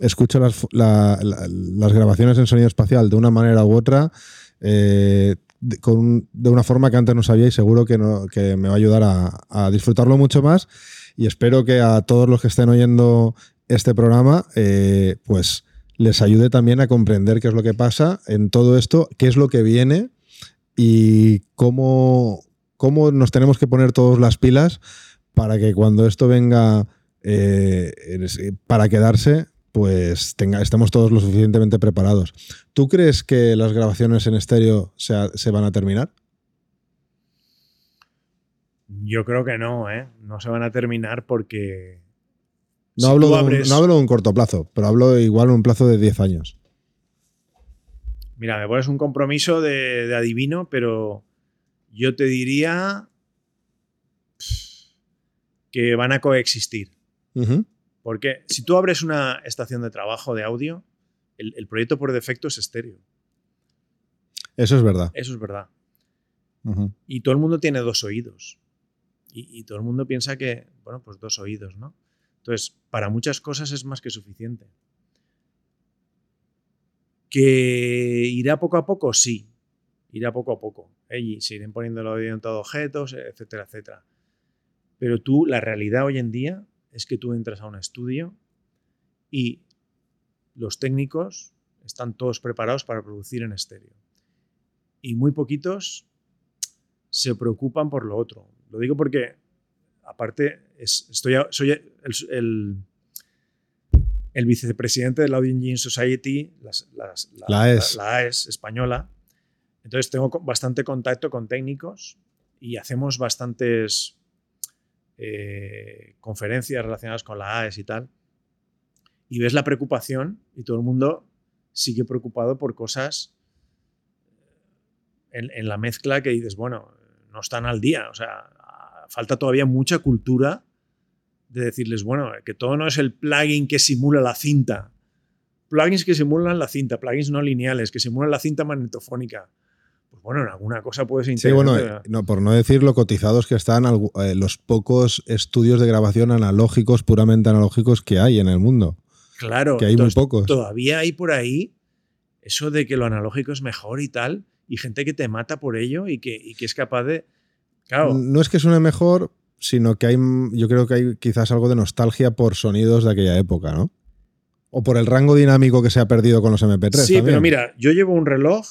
C: escucho las, las grabaciones en sonido espacial de una manera u otra, eh, de, con, de, una forma que antes no sabía y seguro que, no, que me va a ayudar a, a, disfrutarlo mucho más. Y espero que a todos los que estén oyendo este programa, eh, pues les ayude también a comprender qué es lo que pasa en todo esto, qué es lo que viene y cómo, cómo nos tenemos que poner todos las pilas para que cuando esto venga eh, para quedarse, pues tenga, estemos todos lo suficientemente preparados. ¿Tú crees que las grabaciones en estéreo se, se van a terminar?
D: Yo creo que no, ¿eh? No se van a terminar porque
C: no, hablo de un, no hablo de un corto plazo, pero hablo igual de un plazo de 10 años.
D: Mira, me pones un compromiso de, adivino, pero yo te diría que van a coexistir. Porque si tú abres una estación de trabajo de audio, el, proyecto por defecto es estéreo.
C: Eso es verdad.
D: Eso es verdad. Y todo el mundo tiene dos oídos. Y, y, todo el mundo piensa que, bueno, pues dos oídos, ¿no? Entonces, para muchas cosas es más que suficiente. ¿Que irá poco a poco? Sí, irá poco a poco. ¿eh? se irán poniendo en todos objetos, etcétera, etcétera. Pero tú, la realidad hoy en día es que tú entras a un estudio y los técnicos están todos preparados para producir en estéreo. Y muy poquitos se preocupan por lo otro. Lo digo porque aparte, estoy, soy el, el, vicepresidente de la Audio Engine Society,
C: la, AES.
D: La, AES española. Entonces tengo bastante contacto con técnicos y hacemos bastantes eh, conferencias relacionadas con la AES y tal. Y ves la preocupación y todo el mundo sigue preocupado por cosas en, en la mezcla que dices, bueno, no están al día. O sea, falta todavía mucha cultura de decirles, bueno, que todo no es el plugin que simula la cinta. Plugins que simulan la cinta, plugins no lineales, que simulan la cinta magnetofónica. Pues bueno, en alguna cosa puedes
C: Sí, bueno, no, por no decir lo cotizados que están eh, los pocos estudios de grabación analógicos, puramente analógicos que hay en el mundo.
D: Claro,
C: que hay muy pocos.
D: Todavía hay por ahí eso de que lo analógico es mejor y tal, y gente que te mata por ello y que, y que es capaz de
C: no es que suene mejor, sino que hay, yo creo que hay quizás algo de nostalgia por sonidos de aquella época, ¿no? O por el rango dinámico que se ha perdido con los MP3.
D: Sí, pero mira, yo llevo un reloj,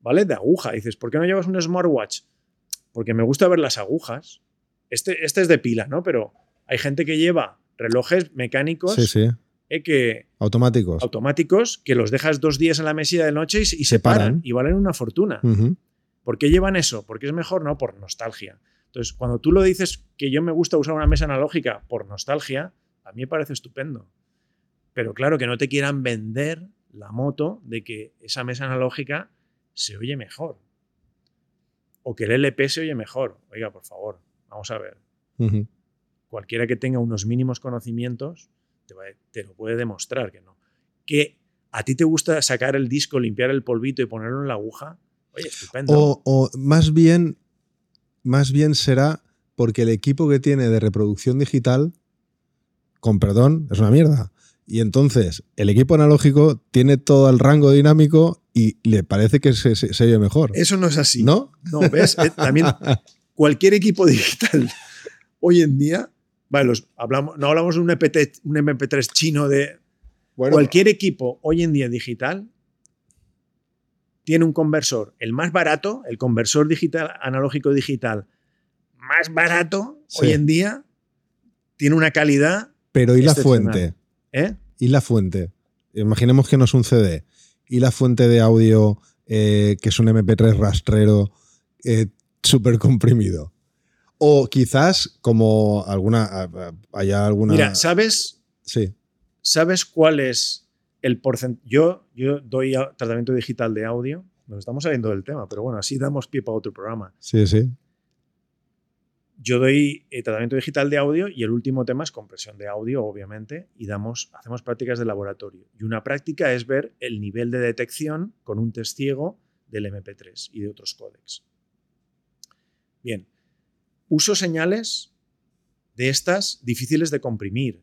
D: ¿vale? De aguja. dices, ¿por qué no llevas un smartwatch? Porque me gusta ver las agujas. Este, este es de pila, ¿no? Pero hay gente que lleva relojes mecánicos.
C: Sí, sí.
D: Eh, que,
C: automáticos.
D: Automáticos, que los dejas dos días en la mesilla de noche y, se, paran. y valen una fortuna. ¿Por qué llevan eso? ¿Porque es mejor? No, por nostalgia. Entonces, cuando tú lo dices que yo me gusta usar una mesa analógica por nostalgia, a mí me parece estupendo. Pero claro, que no te quieran vender la moto de que esa mesa analógica se oye mejor. O que el LP se oye mejor. Oiga, por favor, vamos a ver. Cualquiera que tenga unos mínimos conocimientos te, te, lo puede demostrar que no. Que a ti te gusta sacar el disco, limpiar el polvito y ponerlo en la aguja,
C: o, más bien, más bien será porque el equipo que tiene de reproducción digital, con perdón, es una mierda. Y entonces el equipo analógico tiene todo el rango dinámico y le parece que se, se, ve mejor.
D: Eso no es así.
C: ¿No?
D: No, ¿ves? Eh, también (laughs) cualquier equipo digital hoy en día, vale, hablamos, no hablamos de un, MP3, un MP3 chino de... cualquier equipo hoy en día digital tiene un conversor, el más barato, el conversor digital, analógico digital más barato hoy en día, tiene una calidad.
C: Pero ¿y la fuente?
D: ¿Eh?
C: ¿Y la fuente? Imaginemos que no es un CD. ¿Y la fuente de audio eh, que es un MP3 rastrero eh, súper comprimido? O quizás como alguna. haya alguna.
D: Mira, ¿sabes?
C: Sí.
D: ¿Sabes cuál es el porcentaje. Yo, yo doy tratamiento digital de audio. Nos estamos saliendo del tema, pero bueno, así damos pie para otro programa.
C: Sí, sí.
D: Yo doy eh, tratamiento digital de audio y el último tema es compresión de audio, obviamente, y damos, hacemos prácticas de laboratorio. Y una práctica es ver el nivel de detección con un test ciego del MP3 y de otros códecs. Bien, uso señales de estas difíciles de comprimir,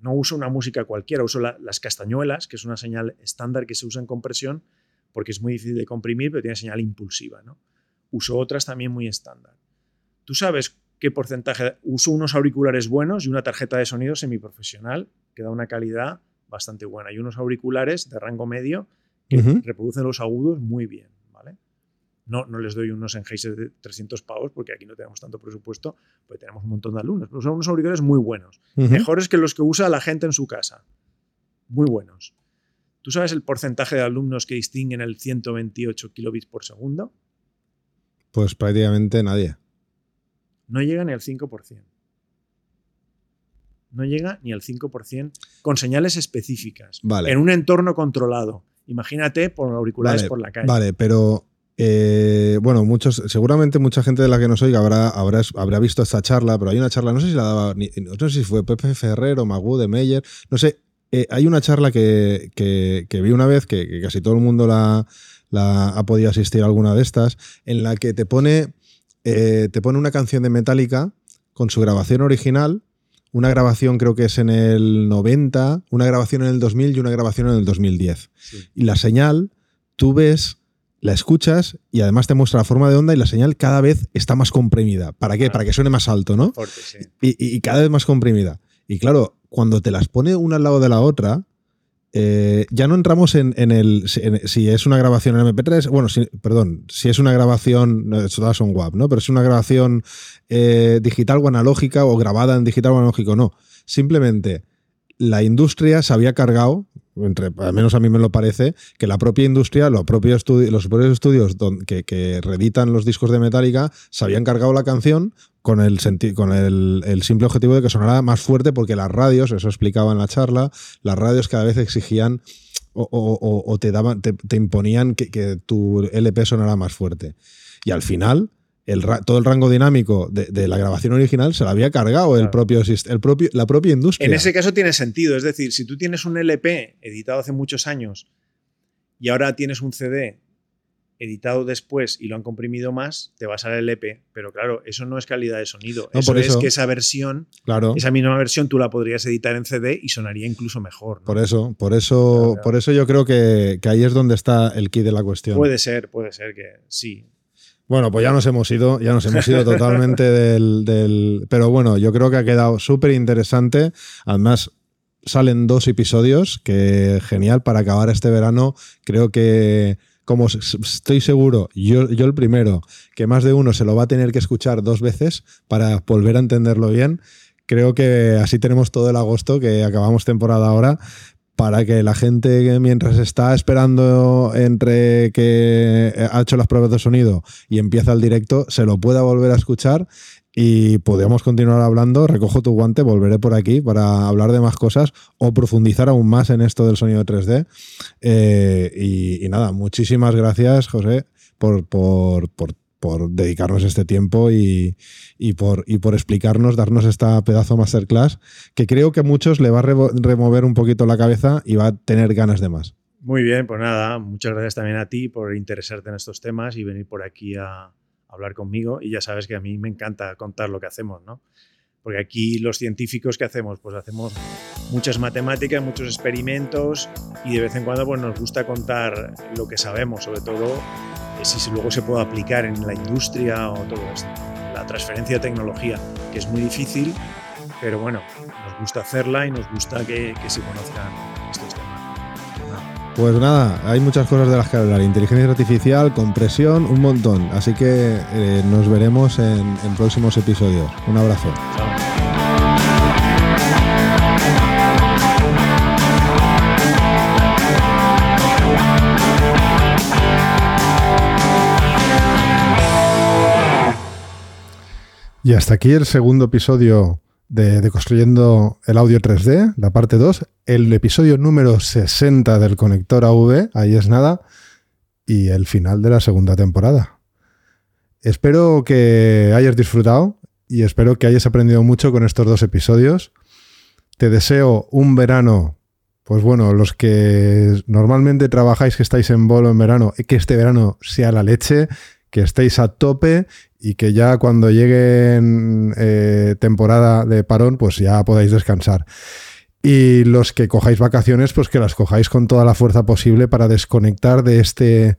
D: no uso una música cualquiera, uso las castañuelas, que es una señal estándar que se usa en compresión porque es muy difícil de comprimir, pero tiene señal impulsiva. ¿no? Uso otras también muy estándar. ¿Tú sabes qué porcentaje? Uso unos auriculares buenos y una tarjeta de sonido semiprofesional que da una calidad bastante buena. Y unos auriculares de rango medio que reproducen los agudos muy bien. No, no les doy unos Sennheiser de 300 pavos porque aquí no tenemos tanto presupuesto, porque tenemos un montón de alumnos. Pero son unos auriculares muy buenos. Mejores que los que usa la gente en su casa. Muy buenos. ¿Tú sabes el porcentaje de alumnos que distinguen el 128 kilobits por segundo?
C: Pues prácticamente nadie.
D: No llega ni al 5%. No llega ni al 5% con señales específicas.
C: Vale.
D: En un entorno controlado. Imagínate por auriculares por la calle.
C: Vale, pero eh, bueno, muchos, seguramente mucha gente de la que nos oiga habrá, habrá, habrá visto esta charla, pero hay una charla, no sé si la daba, no sé si fue Pepe Ferrero, Magú de Meyer, no sé, eh, hay una charla que, vi una vez, que, casi todo el mundo la, ha podido asistir a alguna de estas, en la que te pone, eh, te pone una canción de Metallica con su grabación original, una grabación creo que es en el 90, una grabación en el 2000 y una grabación en el 2010. Y la señal, tú ves la escuchas y además te muestra la forma de onda y la señal cada vez está más comprimida. ¿Para qué? Para que suene más alto, ¿no? y, cada vez más comprimida. Y claro, cuando te las pone una al lado de la otra, eh, ya no entramos en, el si es una grabación en MP3, bueno, perdón, si es una grabación, no, todas son WAP, ¿no? Pero es una grabación eh, digital o analógica o grabada en digital o analógico, no. Simplemente la industria se había cargado, entre, al menos a mí me lo parece, que la propia industria, los propios, los propios estudios que, que, reeditan los discos de Metallica, se habían cargado la canción con, el, con el, simple objetivo de que sonara más fuerte, porque las radios, eso explicaba en la charla, las radios cada vez exigían o, te, daban, te, imponían que, que tu LP sonara más fuerte. Y al final todo el rango dinámico de, la grabación original se lo había cargado el, propio, el propio, la propia industria.
D: En ese caso tiene sentido. Es decir, si tú tienes un LP editado hace muchos años y ahora tienes un CD editado después y lo han comprimido más, te vas al LP. Pero claro, eso no es calidad de sonido. eso, es que esa versión,
C: claro.
D: esa misma versión, tú la podrías editar en CD y sonaría incluso mejor.
C: Por eso, por eso, por eso yo creo que, que ahí es donde está el key de la cuestión.
D: Puede ser, puede ser que sí.
C: Bueno, pues ya nos hemos ido, ya nos hemos ido totalmente (laughs) del, Pero bueno, yo creo que ha quedado súper interesante. Además, salen dos episodios, que genial para acabar este verano. Creo que, como estoy seguro, yo, yo el primero, que más de uno se lo va a tener que escuchar dos veces para volver a entenderlo bien. Creo que así tenemos todo el agosto, que acabamos temporada ahora, para que la gente mientras está esperando entre que ha hecho las pruebas de sonido y empieza el directo, se lo pueda volver a escuchar y podemos continuar hablando. Recojo tu guante, volveré por aquí para hablar de más cosas o profundizar aún más en esto del sonido 3D. Eh, y, nada, muchísimas gracias, José, por, por, por por dedicarnos este tiempo y, por, y por explicarnos, darnos esta pedazo masterclass, que creo que a muchos le va a remover un poquito la cabeza y va a tener ganas de más.
D: Muy bien, pues nada, muchas gracias también a ti por interesarte en estos temas y venir por aquí a hablar conmigo. Y ya sabes que a mí me encanta contar lo que hacemos, ¿no? Porque aquí los científicos que hacemos, pues hacemos muchas matemáticas, muchos experimentos y de vez en cuando pues nos gusta contar lo que sabemos, sobre todo si luego se puede aplicar en la industria o todo esto. La transferencia de tecnología, que es muy difícil, pero bueno, nos gusta hacerla y nos gusta que, se conozcan estos temas.
C: Pues nada, hay muchas cosas de las que hablar. Inteligencia artificial, compresión, un montón. Así que eh, nos veremos en, en, próximos episodios. Un abrazo. Y hasta aquí el segundo episodio de, Construyendo el Audio 3D, la parte 2, el episodio número 60 del conector AV, ahí es nada, y el final de la segunda temporada. Espero que hayas disfrutado y espero que hayas aprendido mucho con estos dos episodios. Te deseo un verano, pues bueno, los que normalmente trabajáis que estáis en bolo en verano, que este verano sea la leche, que estéis a tope y que ya cuando llegue eh, temporada de parón, pues ya podáis descansar. Y los que cojáis vacaciones, pues que las cojáis con toda la fuerza posible para desconectar de este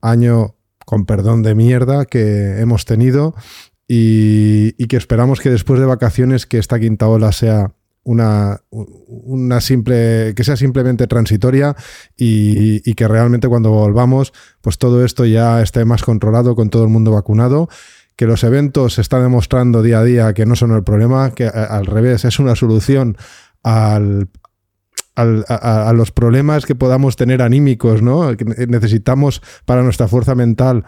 C: año, con perdón de mierda, que hemos tenido y que esperamos que después de vacaciones que esta quinta ola sea una, una simple, que sea simplemente transitoria y, que realmente cuando volvamos, pues todo esto ya esté más controlado, con todo el mundo vacunado, que los eventos se están demostrando día a día que no son el problema, que al revés es una solución al, a, los problemas que podamos tener anímicos, ¿no? Que necesitamos para nuestra fuerza mental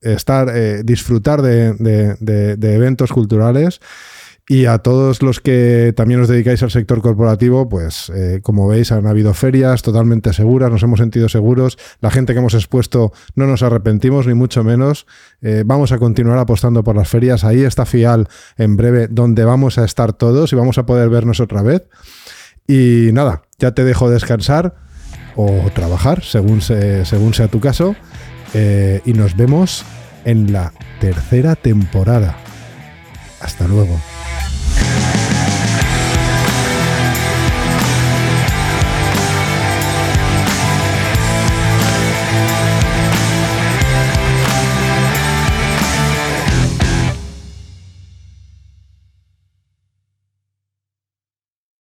C: estar, eh, disfrutar de, de eventos culturales. Y a todos los que también os dedicáis al sector corporativo, pues eh, como veis han habido ferias totalmente seguras, nos hemos sentido seguros, la gente que hemos expuesto no nos arrepentimos ni mucho menos, eh, vamos a continuar apostando por las ferias, ahí está FIAL en breve donde vamos a estar todos y vamos a poder vernos otra vez. Y nada, ya te dejo descansar o trabajar, según, según sea tu caso, eh, y nos vemos en la tercera temporada. Hasta luego.